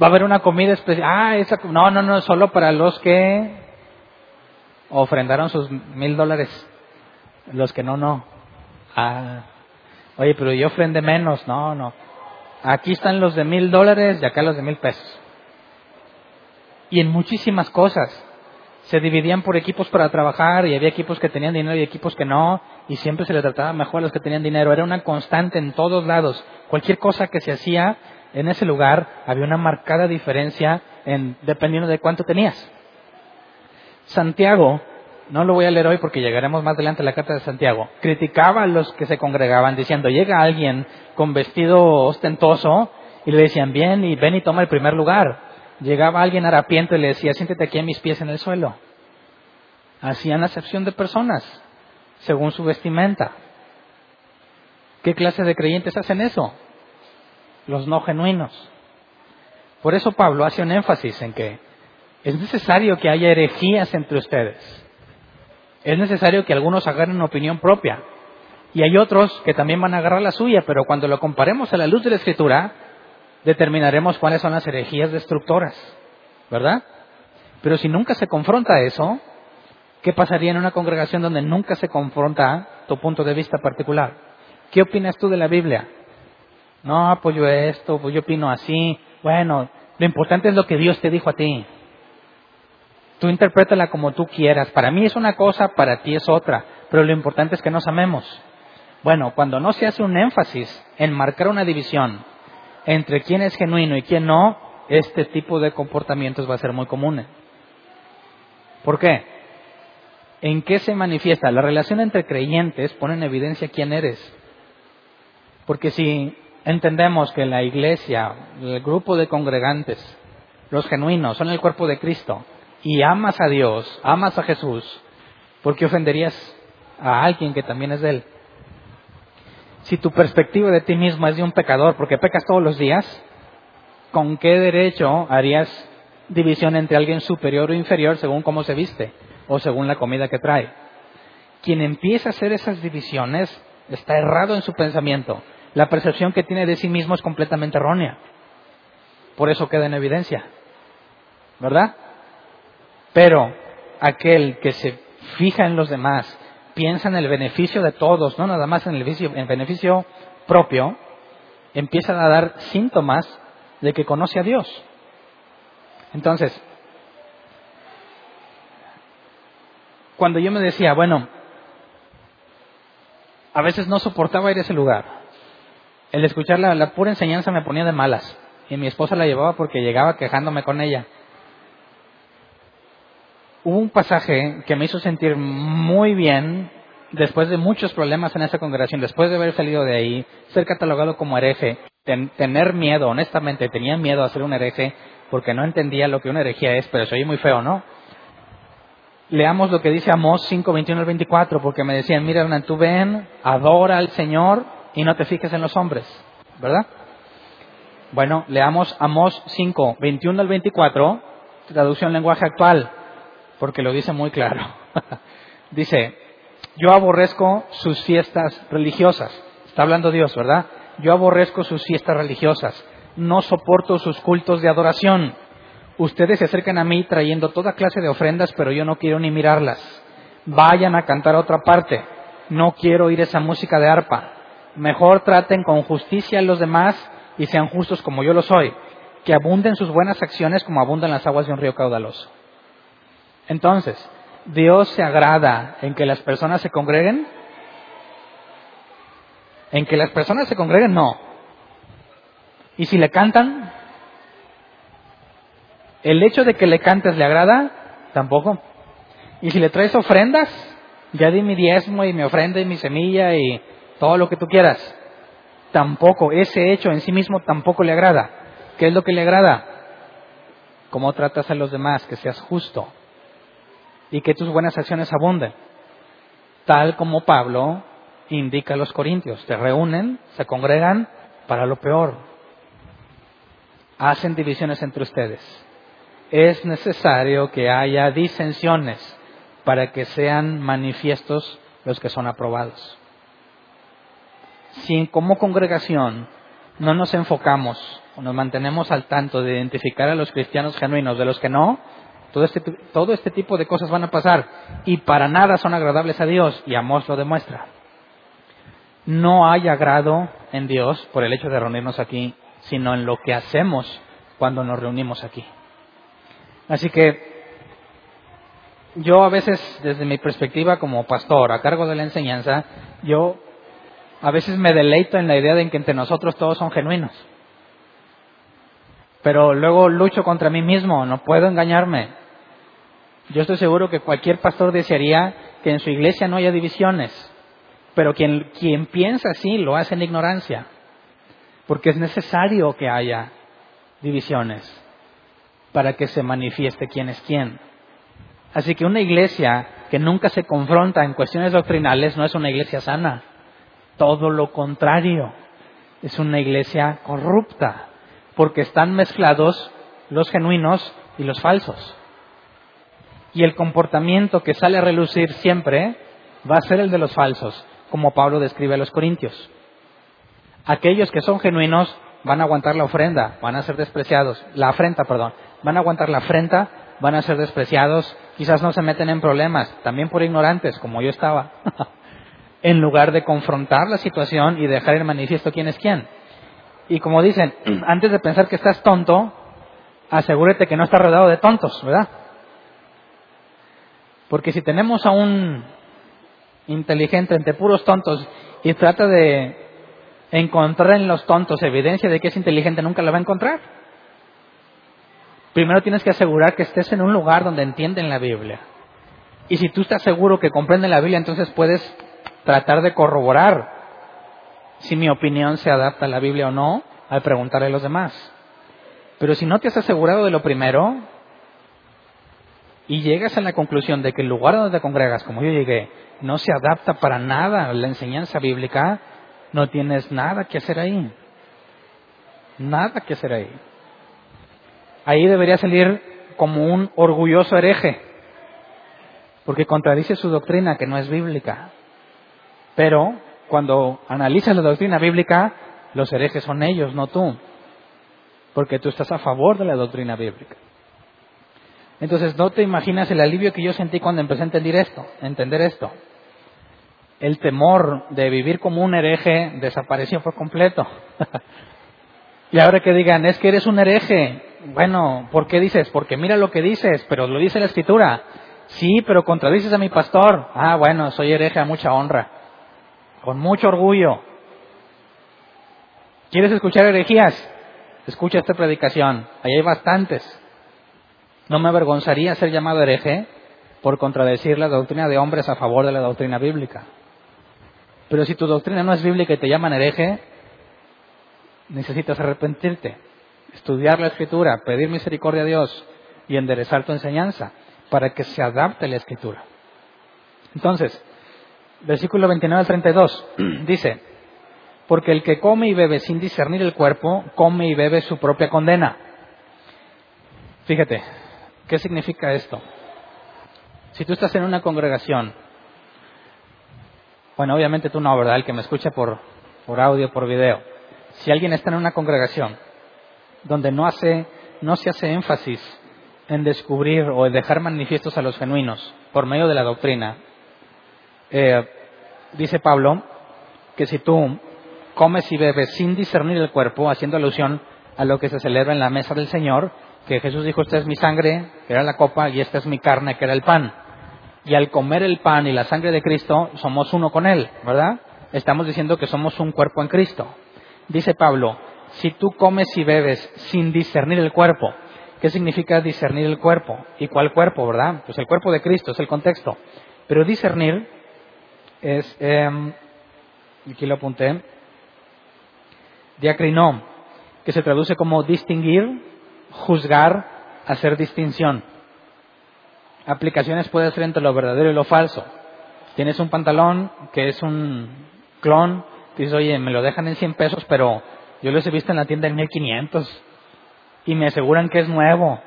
A: Va a haber una comida especial. Ah, esa, no, no, no, solo para los que ofrendaron sus mil dólares. Los que no, no. Ah, oye, pero yo ofrendé menos. No, no. Aquí están los de mil dólares y acá los de mil pesos y en muchísimas cosas. Se dividían por equipos para trabajar y había equipos que tenían dinero y equipos que no, y siempre se les trataba mejor a los que tenían dinero. Era una constante en todos lados. Cualquier cosa que se hacía en ese lugar había una marcada diferencia en, dependiendo de cuánto tenías. Santiago, no lo voy a leer hoy porque llegaremos más adelante a la carta de Santiago, criticaba a los que se congregaban diciendo, llega alguien con vestido ostentoso y le decían, bien, y ven y toma el primer lugar. Llegaba alguien harapiento y le decía, siéntete aquí a mis pies en el suelo. Hacían acepción de personas según su vestimenta. ¿Qué clase de creyentes hacen eso? Los no genuinos. Por eso Pablo hace un énfasis en que es necesario que haya herejías entre ustedes. Es necesario que algunos agarren una opinión propia. Y hay otros que también van a agarrar la suya, pero cuando lo comparemos a la luz de la Escritura, determinaremos cuáles son las herejías destructoras, ¿verdad? Pero si nunca se confronta eso, ¿qué pasaría en una congregación donde nunca se confronta tu punto de vista particular? ¿Qué opinas tú de la Biblia? No, apoyo esto, pues yo opino así. Bueno, lo importante es lo que Dios te dijo a ti. Tú interprétala como tú quieras. Para mí es una cosa, para ti es otra. Pero lo importante es que nos amemos. Bueno, cuando no se hace un énfasis en marcar una división, entre quién es genuino y quién no, este tipo de comportamientos va a ser muy común. ¿Por qué? ¿En qué se manifiesta? La relación entre creyentes pone en evidencia quién eres. Porque si entendemos que la iglesia, el grupo de congregantes, los genuinos, son el cuerpo de Cristo, y amas a Dios, amas a Jesús, ¿por qué ofenderías a alguien que también es de Él? si tu perspectiva de ti mismo es de un pecador porque pecas todos los días, ¿con qué derecho harías división entre alguien superior o inferior según cómo se viste o según la comida que trae? Quien empieza a hacer esas divisiones está errado en su pensamiento. La percepción que tiene de sí mismo es completamente errónea. Por eso queda en evidencia. ¿Verdad? Pero aquel que se fija en los demás, piensa en el beneficio de todos, no nada más en el beneficio, en beneficio propio, empieza a dar síntomas de que conoce a Dios. Entonces, cuando yo me decía, bueno, a veces no soportaba ir a ese lugar, el escuchar la, pura enseñanza me ponía de malas y mi esposa la llevaba porque llegaba quejándome con ella hubo un pasaje que me hizo sentir muy bien después de muchos problemas en esa congregación, después de haber salido de ahí, ser catalogado como hereje, tener miedo, honestamente, tenía miedo a ser un hereje porque no entendía lo que una herejía es, pero soy muy feo, ¿no? Leamos lo que dice Amós 5, 21 al 24, porque me decían, mira, Hernán, tú ven, adora al Señor y no te fijes en los hombres, ¿verdad? Bueno, leamos Amós 5, 21 al 24, traducción lenguaje actual porque lo dice muy claro. dice, yo aborrezco sus fiestas religiosas. Está hablando Dios, ¿verdad? Yo aborrezco sus fiestas religiosas. No soporto sus cultos de adoración. Ustedes se acercan a mí trayendo toda clase de ofrendas, pero yo no quiero ni mirarlas. Vayan a cantar a otra parte. No quiero oír esa música de arpa. Mejor traten con justicia a los demás y sean justos como yo lo soy. Que abunden sus buenas acciones como abundan las aguas de un río caudaloso. Entonces, ¿Dios se agrada en que las personas se congreguen? ¿En que las personas se congreguen? No. ¿Y si le cantan? ¿El hecho de que le cantes le agrada? Tampoco. ¿Y si le traes ofrendas? Ya di mi diezmo y mi ofrenda y mi semilla y todo lo que tú quieras. Tampoco. Ese hecho en sí mismo tampoco le agrada. ¿Qué es lo que le agrada? Cómo tratas a los demás, que seas justo y que tus buenas acciones abunden. Tal como Pablo indica a los corintios. Se reúnen, se congregan para lo peor. Hacen divisiones entre ustedes. Es necesario que haya disensiones para que sean manifiestos los que son aprobados. Si como congregación no nos enfocamos o nos mantenemos al tanto de identificar a los cristianos genuinos de los que no, todo este, todo este tipo de cosas van a pasar y para nada son agradables a Dios y Amós lo demuestra. No hay agrado en Dios por el hecho de reunirnos aquí, sino en lo que hacemos cuando nos reunimos aquí. Así que yo a veces, desde mi perspectiva como pastor, a cargo de la enseñanza, yo a veces me deleito en la idea de que entre nosotros todos son genuinos pero luego lucho contra mí mismo, no puedo engañarme. Yo estoy seguro que cualquier pastor desearía que en su iglesia no haya divisiones, pero quien, quien piensa así lo hace en ignorancia, porque es necesario que haya divisiones para que se manifieste quién es quién. Así que una iglesia que nunca se confronta en cuestiones doctrinales no es una iglesia sana, todo lo contrario, es una iglesia corrupta porque están mezclados los genuinos y los falsos. Y el comportamiento que sale a relucir siempre va a ser el de los falsos, como Pablo describe a los corintios. Aquellos que son genuinos van a aguantar la ofrenda, van a ser despreciados, la afrenta, perdón, van a aguantar la afrenta, van a ser despreciados, quizás no se meten en problemas, también por ignorantes, como yo estaba, en lugar de confrontar la situación y dejar en manifiesto quién es quién. Y como dicen, antes de pensar que estás tonto, asegúrate que no estás rodeado de tontos, ¿verdad? Porque si tenemos a un inteligente entre puros tontos y trata de encontrar en los tontos evidencia de que es inteligente, nunca la va a encontrar. Primero tienes que asegurar que estés en un lugar donde entienden la Biblia. Y si tú estás seguro que comprenden la Biblia, entonces puedes tratar de corroborar si mi opinión se adapta a la Biblia o no al preguntarle a los demás. Pero si no te has asegurado de lo primero y llegas a la conclusión de que el lugar donde te congregas, como yo llegué, no se adapta para nada a la enseñanza bíblica, no tienes nada que hacer ahí. Nada que hacer ahí. Ahí debería salir como un orgulloso hereje, porque contradice su doctrina que no es bíblica. Pero cuando analizas la doctrina bíblica, los herejes son ellos, no tú. Porque tú estás a favor de la doctrina bíblica. Entonces, no te imaginas el alivio que yo sentí cuando empecé a entender esto, entender esto. El temor de vivir como un hereje desapareció por completo. y ahora que digan, es que eres un hereje. Bueno, ¿por qué dices? Porque mira lo que dices, pero lo dice la escritura. Sí, pero contradices a mi pastor. Ah, bueno, soy hereje a mucha honra con mucho orgullo. ¿Quieres escuchar herejías? Escucha esta predicación. Ahí hay bastantes. No me avergonzaría ser llamado hereje por contradecir la doctrina de hombres a favor de la doctrina bíblica. Pero si tu doctrina no es bíblica y te llaman hereje, necesitas arrepentirte, estudiar la escritura, pedir misericordia a Dios y enderezar tu enseñanza para que se adapte la escritura. Entonces, versículo 29 al 32, dice, porque el que come y bebe sin discernir el cuerpo, come y bebe su propia condena. Fíjate, ¿qué significa esto? Si tú estás en una congregación, bueno, obviamente tú no, ¿verdad? El que me escucha por, por audio, por video. Si alguien está en una congregación donde no, hace, no se hace énfasis en descubrir o en dejar manifiestos a los genuinos por medio de la doctrina. Eh, dice Pablo que si tú comes y bebes sin discernir el cuerpo, haciendo alusión a lo que se celebra en la mesa del Señor, que Jesús dijo, esta es mi sangre, que era la copa, y esta es mi carne, que era el pan. Y al comer el pan y la sangre de Cristo, somos uno con Él, ¿verdad? Estamos diciendo que somos un cuerpo en Cristo. Dice Pablo, si tú comes y bebes sin discernir el cuerpo, ¿qué significa discernir el cuerpo? ¿Y cuál cuerpo, verdad? Pues el cuerpo de Cristo es el contexto. Pero discernir es, eh, aquí lo apunté, diacrinó, que se traduce como distinguir, juzgar, hacer distinción. Aplicaciones puede ser entre lo verdadero y lo falso. Tienes un pantalón que es un clon, dices, oye, me lo dejan en 100 pesos, pero yo lo he visto en la tienda en 1500 y me aseguran que es nuevo.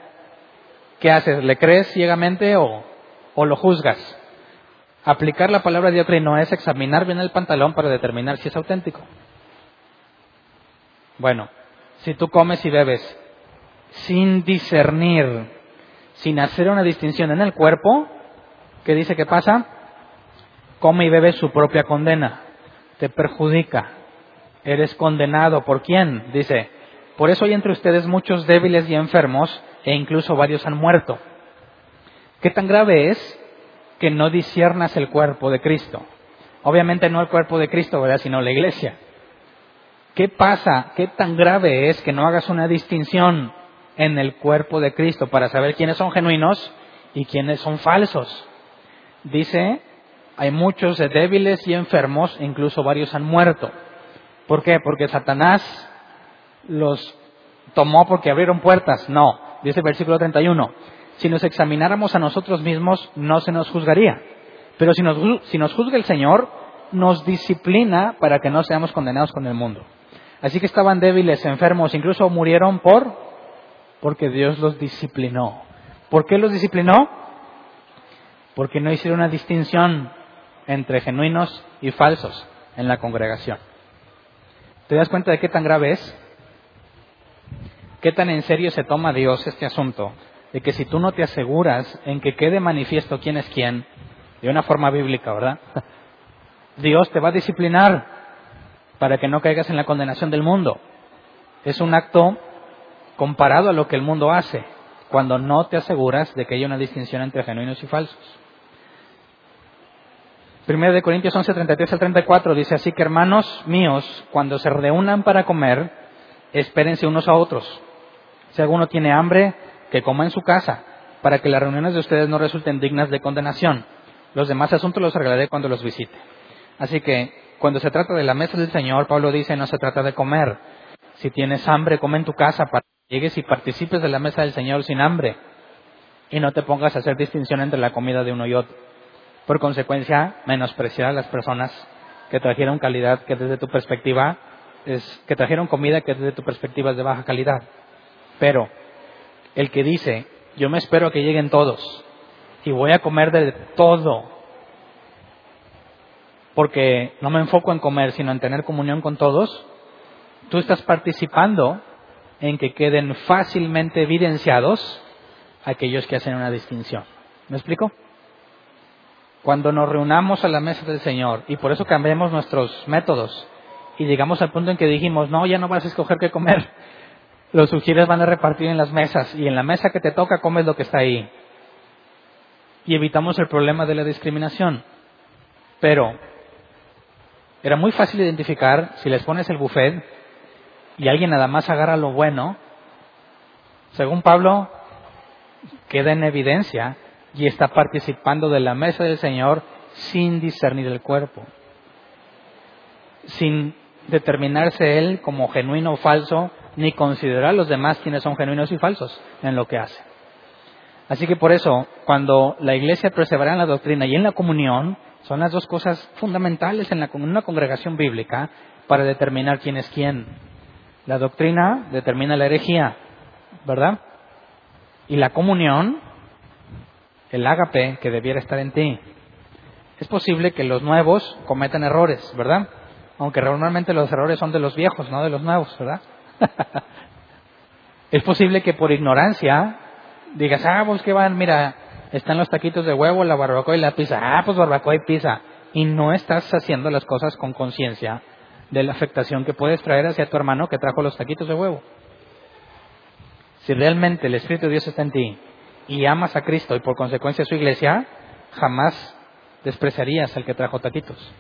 A: ¿Qué haces? ¿Le crees ciegamente o, o lo juzgas? Aplicar la palabra no es examinar bien el pantalón para determinar si es auténtico. Bueno, si tú comes y bebes sin discernir, sin hacer una distinción en el cuerpo, ¿qué dice que pasa? Come y bebe su propia condena, te perjudica, eres condenado. ¿Por quién? Dice, por eso hay entre ustedes muchos débiles y enfermos e incluso varios han muerto. ¿Qué tan grave es que no disiernas el cuerpo de Cristo? Obviamente no el cuerpo de Cristo, ¿verdad? Sino la iglesia. ¿Qué pasa? ¿Qué tan grave es que no hagas una distinción en el cuerpo de Cristo para saber quiénes son genuinos y quiénes son falsos? Dice, hay muchos débiles y enfermos, incluso varios han muerto. ¿Por qué? Porque Satanás los tomó porque abrieron puertas. No, dice el versículo 31. Si nos examináramos a nosotros mismos, no se nos juzgaría. Pero si nos, si nos juzga el Señor, nos disciplina para que no seamos condenados con el mundo. Así que estaban débiles, enfermos, incluso murieron por porque Dios los disciplinó. ¿Por qué los disciplinó? Porque no hicieron una distinción entre genuinos y falsos en la congregación. ¿Te das cuenta de qué tan grave es? ¿Qué tan en serio se toma Dios este asunto? De que si tú no te aseguras en que quede manifiesto quién es quién, de una forma bíblica, ¿verdad? Dios te va a disciplinar para que no caigas en la condenación del mundo. Es un acto comparado a lo que el mundo hace, cuando no te aseguras de que haya una distinción entre genuinos y falsos. Primero de Corintios 11, 33 al 34 dice así que hermanos míos, cuando se reúnan para comer, espérense unos a otros. Si alguno tiene hambre, que coma en su casa, para que las reuniones de ustedes no resulten dignas de condenación. Los demás asuntos los arreglaré cuando los visite. Así que cuando se trata de la mesa del Señor, Pablo dice, no se trata de comer. Si tienes hambre, come en tu casa para que llegues y participes de la mesa del Señor sin hambre. Y no te pongas a hacer distinción entre la comida de uno y otro. Por consecuencia, menospreciar a las personas que trajeron calidad que desde tu perspectiva es, que trajeron comida que desde tu perspectiva es de baja calidad. Pero el que dice, yo me espero a que lleguen todos y voy a comer de todo porque no me enfoco en comer, sino en tener comunión con todos, tú estás participando en que queden fácilmente evidenciados aquellos que hacen una distinción. ¿Me explico? Cuando nos reunamos a la mesa del Señor y por eso cambiamos nuestros métodos y llegamos al punto en que dijimos, no, ya no vas a escoger qué comer, los sugieres van a repartir en las mesas y en la mesa que te toca comes lo que está ahí. Y evitamos el problema de la discriminación. Pero era muy fácil identificar si les pones el buffet y alguien nada más agarra lo bueno. Según Pablo, queda en evidencia y está participando de la mesa del Señor sin discernir el cuerpo, sin determinarse él como genuino o falso, ni considerar a los demás quienes son genuinos y falsos en lo que hace. Así que por eso, cuando la iglesia persevera en la doctrina y en la comunión, son las dos cosas fundamentales en, una congregación bíblica para determinar quién es quién. La doctrina determina la herejía, ¿verdad? Y la comunión, el ágape que debiera estar en ti. Es posible que los nuevos cometan errores, ¿verdad? Aunque normalmente los errores son de los viejos, no de los nuevos, ¿verdad? es posible que por ignorancia digas, ah, pues que van, mira, están los taquitos de huevo, la barbacoa y la pizza. Ah, pues barbacoa y pizza. Y no estás haciendo las cosas con conciencia de la afectación que puedes traer hacia tu hermano que trajo los taquitos de huevo. Si realmente el Espíritu de Dios está en ti y amas a Cristo y por consecuencia a su iglesia, jamás despreciarías al que trajo taquitos.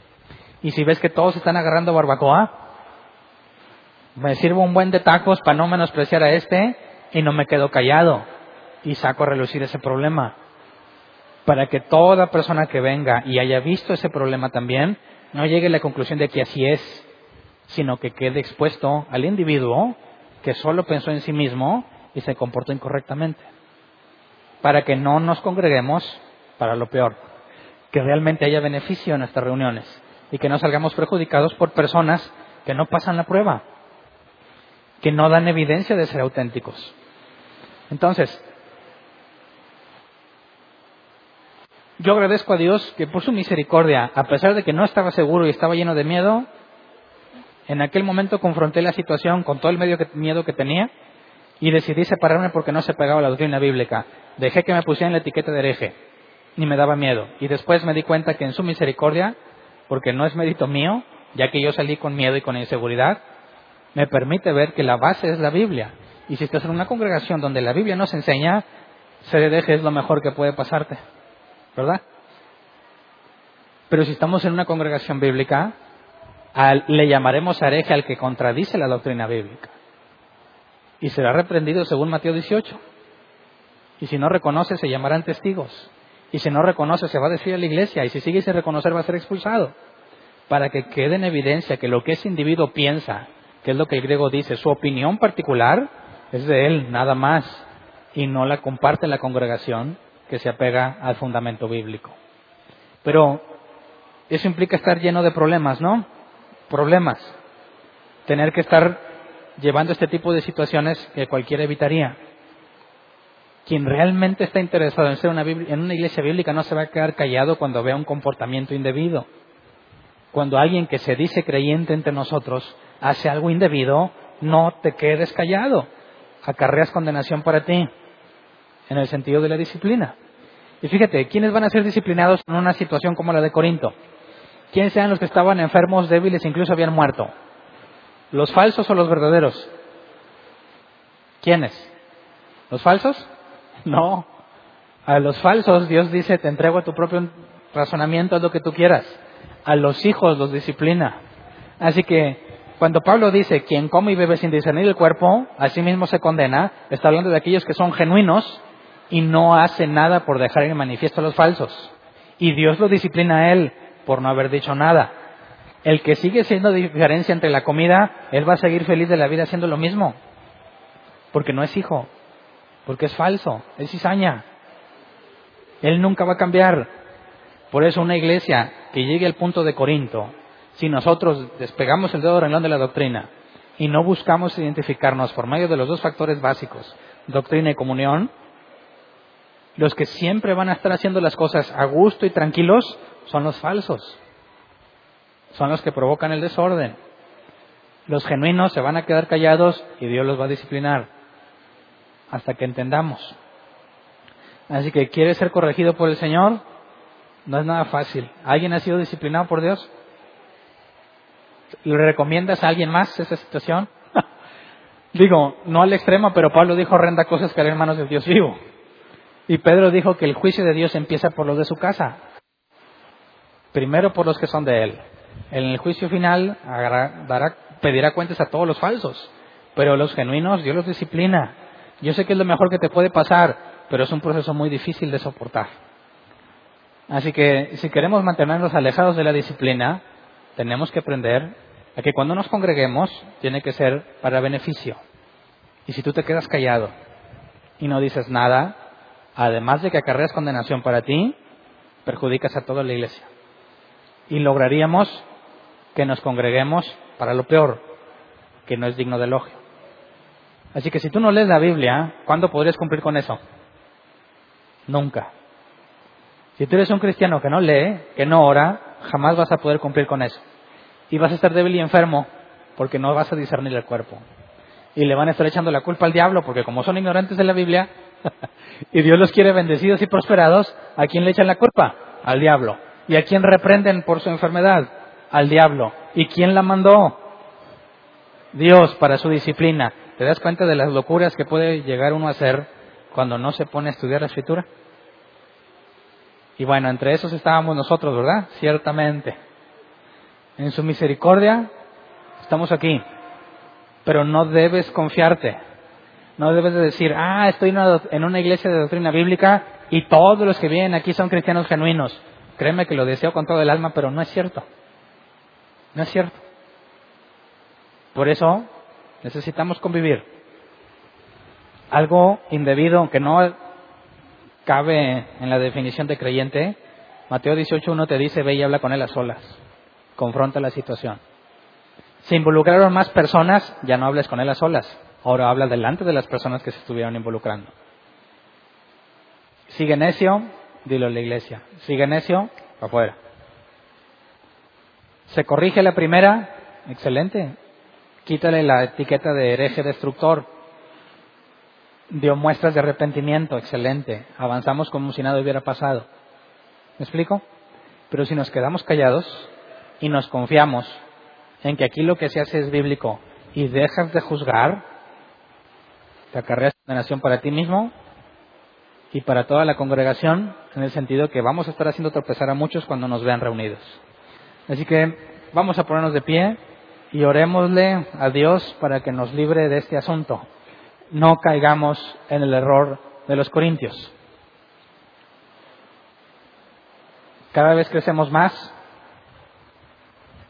A: Y si ves que todos están agarrando barbacoa, me sirvo un buen de tacos para no menospreciar a este y no me quedo callado y saco a relucir ese problema. Para que toda persona que venga y haya visto ese problema también, no llegue a la conclusión de que así es, sino que quede expuesto al individuo que solo pensó en sí mismo y se comportó incorrectamente. Para que no nos congreguemos para lo peor, que realmente haya beneficio en nuestras reuniones y que no salgamos perjudicados por personas que no pasan la prueba, que no dan evidencia de ser auténticos. Entonces, yo agradezco a Dios que por su misericordia, a pesar de que no estaba seguro y estaba lleno de miedo, en aquel momento confronté la situación con todo el miedo que tenía y decidí separarme porque no se pegaba la doctrina bíblica. Dejé que me pusieran la etiqueta de hereje, ni me daba miedo. Y después me di cuenta que en su misericordia, porque no es mérito mío, ya que yo salí con miedo y con inseguridad, me permite ver que la base es la Biblia. Y si estás en una congregación donde la Biblia nos enseña, ser hereje es lo mejor que puede pasarte. ¿Verdad? Pero si estamos en una congregación bíblica, le llamaremos hereje al que contradice la doctrina bíblica y será reprendido según Mateo 18. Y si no reconoce, se llamarán testigos. Y si no reconoce, se va a decir a la iglesia. Y si sigue sin reconocer, va a ser expulsado. Para que quede en evidencia que lo que ese individuo piensa, que es lo que el griego dice, su opinión particular es de él, nada más. Y no la comparte la congregación que se apega al fundamento bíblico. Pero eso implica estar lleno de problemas, ¿no? Problemas. Tener que estar llevando este tipo de situaciones que cualquiera evitaría. Quien realmente está interesado en ser una, en una iglesia bíblica no se va a quedar callado cuando vea un comportamiento indebido. Cuando alguien que se dice creyente entre nosotros hace algo indebido, no te quedes callado. Acarreas condenación para ti, en el sentido de la disciplina. Y fíjate, ¿quiénes van a ser disciplinados en una situación como la de Corinto? ¿Quiénes eran los que estaban enfermos, débiles, incluso habían muerto? ¿Los falsos o los verdaderos? ¿Quiénes? ¿Los falsos? No. A los falsos Dios dice, te entrego a tu propio razonamiento, haz lo que tú quieras. A los hijos los disciplina. Así que cuando Pablo dice, quien come y bebe sin discernir el cuerpo, así mismo se condena, está hablando de aquellos que son genuinos y no hacen nada por dejar en manifiesto a los falsos. Y Dios lo disciplina a él por no haber dicho nada. El que sigue siendo diferencia entre la comida, él va a seguir feliz de la vida haciendo lo mismo. Porque no es hijo, porque es falso, es cizaña. Él nunca va a cambiar. Por eso una iglesia que llegue al punto de Corinto, si nosotros despegamos el dedo renglón de la doctrina y no buscamos identificarnos por medio de los dos factores básicos, doctrina y comunión, los que siempre van a estar haciendo las cosas a gusto y tranquilos son los falsos son los que provocan el desorden. Los genuinos se van a quedar callados y Dios los va a disciplinar hasta que entendamos. Así que, ¿quieres ser corregido por el Señor? No es nada fácil. ¿Alguien ha sido disciplinado por Dios? ¿Le recomiendas a alguien más esa situación? Digo, no al extremo, pero Pablo dijo, renda cosas que en manos del Dios vivo. Y Pedro dijo que el juicio de Dios empieza por los de su casa. Primero por los que son de él. En el juicio final pedirá cuentas a todos los falsos, pero los genuinos Dios los disciplina. Yo sé que es lo mejor que te puede pasar, pero es un proceso muy difícil de soportar. Así que si queremos mantenernos alejados de la disciplina, tenemos que aprender a que cuando nos congreguemos tiene que ser para beneficio. Y si tú te quedas callado y no dices nada, además de que acarreas condenación para ti, perjudicas a toda la iglesia. Y lograríamos que nos congreguemos para lo peor, que no es digno de elogio. Así que si tú no lees la Biblia, ¿cuándo podrías cumplir con eso? Nunca. Si tú eres un cristiano que no lee, que no ora, jamás vas a poder cumplir con eso. Y vas a estar débil y enfermo porque no vas a discernir el cuerpo. Y le van a estar echando la culpa al diablo porque como son ignorantes de la Biblia, y Dios los quiere bendecidos y prosperados, ¿a quién le echan la culpa? Al diablo. ¿Y a quién reprenden por su enfermedad? Al diablo. ¿Y quién la mandó? Dios para su disciplina. ¿Te das cuenta de las locuras que puede llegar uno a hacer cuando no se pone a estudiar la escritura? Y bueno, entre esos estábamos nosotros, ¿verdad? Ciertamente. En su misericordia estamos aquí. Pero no debes confiarte. No debes de decir, ah, estoy en una iglesia de doctrina bíblica y todos los que vienen aquí son cristianos genuinos. Créeme que lo deseo con todo el alma, pero no es cierto. No es cierto. Por eso necesitamos convivir. Algo indebido, aunque no cabe en la definición de creyente, Mateo 18.1 te dice, ve y habla con él a solas. Confronta la situación. Se involucraron más personas, ya no hables con él a solas. Ahora habla delante de las personas que se estuvieron involucrando. Sigue necio, dilo a la iglesia. Sigue necio, afuera. Se corrige la primera, excelente. Quítale la etiqueta de hereje destructor. Dio muestras de arrepentimiento, excelente. Avanzamos como si nada hubiera pasado. ¿Me explico? Pero si nos quedamos callados y nos confiamos en que aquí lo que se hace es bíblico y dejas de juzgar, te acarreas condenación para ti mismo y para toda la congregación, en el sentido que vamos a estar haciendo tropezar a muchos cuando nos vean reunidos. Así que vamos a ponernos de pie y orémosle a Dios para que nos libre de este asunto. No caigamos en el error de los corintios. Cada vez crecemos más.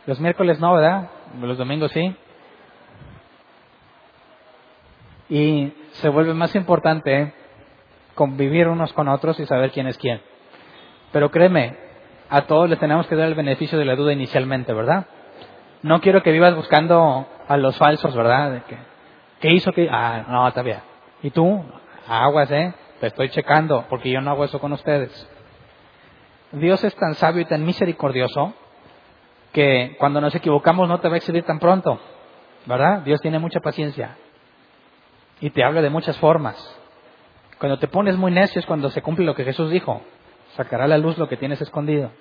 A: Los miércoles no, ¿verdad? Los domingos sí. Y se vuelve más importante convivir unos con otros y saber quién es quién. Pero créeme, a todos les tenemos que dar el beneficio de la duda inicialmente, ¿verdad? No quiero que vivas buscando a los falsos, ¿verdad? De que, ¿Qué hizo que.? Ah, no, está. ¿Y tú? Aguas, ¿eh? Te estoy checando, porque yo no hago eso con ustedes. Dios es tan sabio y tan misericordioso que cuando nos equivocamos no te va a exhibir tan pronto, ¿verdad? Dios tiene mucha paciencia y te habla de muchas formas. Cuando te pones muy necio es cuando se cumple lo que Jesús dijo, sacará a la luz lo que tienes escondido.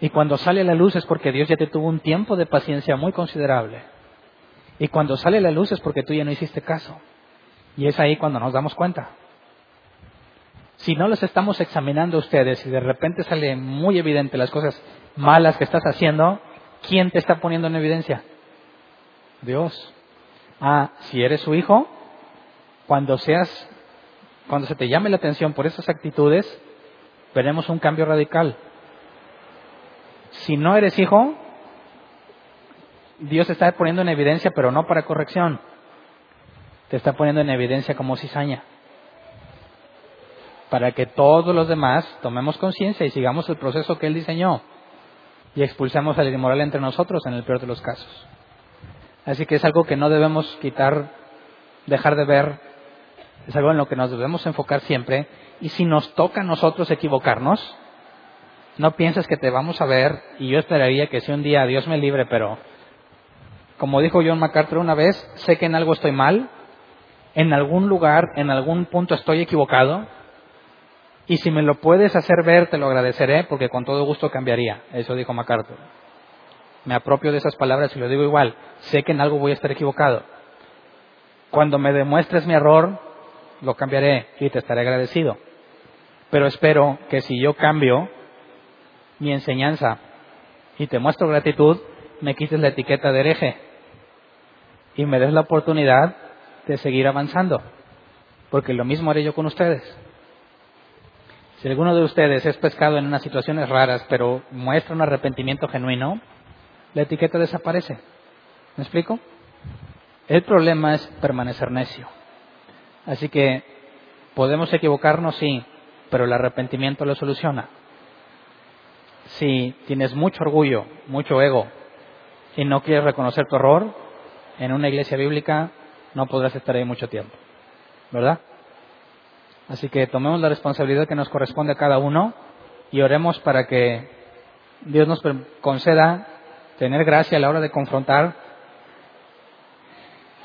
A: Y cuando sale a la luz es porque Dios ya te tuvo un tiempo de paciencia muy considerable. Y cuando sale a la luz es porque tú ya no hiciste caso. Y es ahí cuando nos damos cuenta. Si no los estamos examinando ustedes y de repente sale muy evidente las cosas malas que estás haciendo, ¿quién te está poniendo en evidencia? Dios. Ah, si eres su hijo, cuando seas, cuando se te llame la atención por esas actitudes, veremos un cambio radical. Si no eres hijo, Dios te está poniendo en evidencia, pero no para corrección. Te está poniendo en evidencia como cizaña. Para que todos los demás tomemos conciencia y sigamos el proceso que Él diseñó y expulsemos al inmoral entre nosotros en el peor de los casos. Así que es algo que no debemos quitar, dejar de ver, es algo en lo que nos debemos enfocar siempre. Y si nos toca a nosotros equivocarnos, no pienses que te vamos a ver, y yo esperaría que si un día Dios me libre, pero como dijo John MacArthur una vez, sé que en algo estoy mal, en algún lugar, en algún punto estoy equivocado, y si me lo puedes hacer ver, te lo agradeceré, porque con todo gusto cambiaría. Eso dijo MacArthur me apropio de esas palabras y lo digo igual, sé que en algo voy a estar equivocado. Cuando me demuestres mi error, lo cambiaré y te estaré agradecido. Pero espero que si yo cambio mi enseñanza y te muestro gratitud, me quites la etiqueta de hereje y me des la oportunidad de seguir avanzando. Porque lo mismo haré yo con ustedes. Si alguno de ustedes es pescado en unas situaciones raras, pero muestra un arrepentimiento genuino, la etiqueta desaparece. ¿Me explico? El problema es permanecer necio. Así que podemos equivocarnos, sí, pero el arrepentimiento lo soluciona. Si tienes mucho orgullo, mucho ego y no quieres reconocer tu error, en una iglesia bíblica no podrás estar ahí mucho tiempo. ¿Verdad? Así que tomemos la responsabilidad que nos corresponde a cada uno y oremos para que Dios nos conceda tener gracia a la hora de confrontar,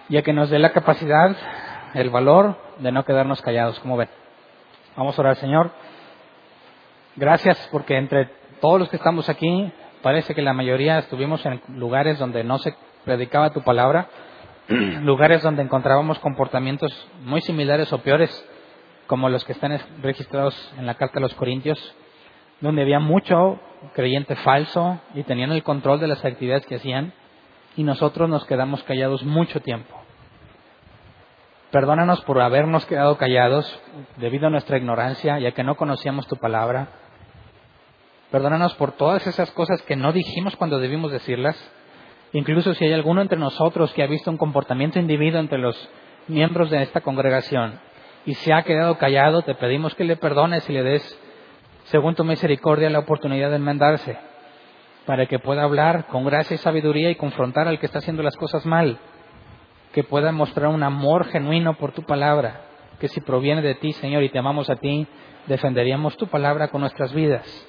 A: ya que nos dé la capacidad, el valor de no quedarnos callados, como ven. Vamos a orar, Señor. Gracias porque entre todos los que estamos aquí, parece que la mayoría estuvimos en lugares donde no se predicaba tu palabra, lugares donde encontrábamos comportamientos muy similares o peores, como los que están registrados en la carta a los Corintios, donde había mucho creyente falso y tenían el control de las actividades que hacían, y nosotros nos quedamos callados mucho tiempo. Perdónanos por habernos quedado callados debido a nuestra ignorancia, ya que no conocíamos tu palabra. Perdónanos por todas esas cosas que no dijimos cuando debimos decirlas. Incluso si hay alguno entre nosotros que ha visto un comportamiento individuo entre los miembros de esta congregación y se ha quedado callado, te pedimos que le perdones y le des, según tu misericordia, la oportunidad de enmendarse, para que pueda hablar con gracia y sabiduría y confrontar al que está haciendo las cosas mal, que pueda mostrar un amor genuino por tu palabra, que si proviene de ti, Señor, y te amamos a ti, defenderíamos tu palabra con nuestras vidas.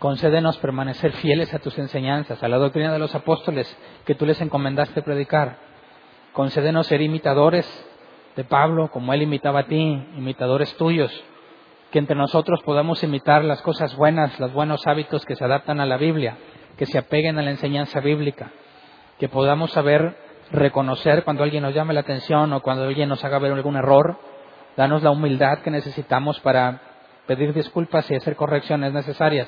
A: Concédenos permanecer fieles a tus enseñanzas, a la doctrina de los apóstoles que tú les encomendaste predicar. Concédenos ser imitadores de Pablo, como él imitaba a ti, imitadores tuyos, que entre nosotros podamos imitar las cosas buenas, los buenos hábitos que se adaptan a la Biblia, que se apeguen a la enseñanza bíblica, que podamos saber reconocer cuando alguien nos llame la atención o cuando alguien nos haga ver algún error, danos la humildad que necesitamos para pedir disculpas y hacer correcciones necesarias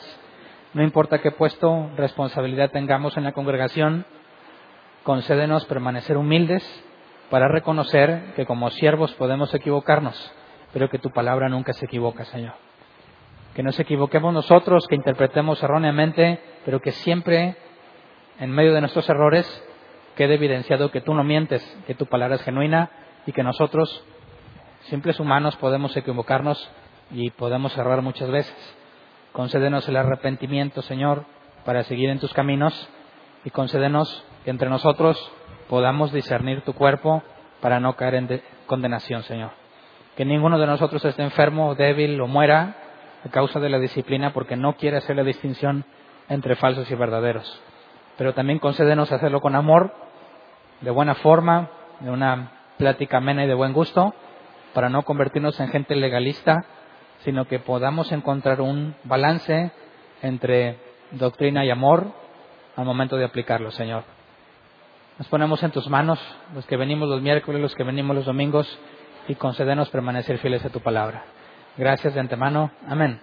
A: no importa qué puesto, responsabilidad tengamos en la congregación, concédenos permanecer humildes para reconocer que como siervos podemos equivocarnos, pero que tu palabra nunca se equivoca, Señor. Que nos equivoquemos nosotros, que interpretemos erróneamente, pero que siempre, en medio de nuestros errores, quede evidenciado que tú no mientes, que tu palabra es genuina y que nosotros, simples humanos, podemos equivocarnos y podemos errar muchas veces. Concédenos el arrepentimiento, Señor, para seguir en tus caminos y concédenos que entre nosotros podamos discernir tu cuerpo para no caer en condenación, Señor. Que ninguno de nosotros esté enfermo, débil o muera a causa de la disciplina porque no quiere hacer la distinción entre falsos y verdaderos. Pero también concédenos hacerlo con amor, de buena forma, de una plática amena y de buen gusto, para no convertirnos en gente legalista sino que podamos encontrar un balance entre doctrina y amor al momento de aplicarlo, Señor. Nos ponemos en tus manos, los que venimos los miércoles, los que venimos los domingos, y concédenos permanecer fieles a tu palabra. Gracias de antemano. Amén.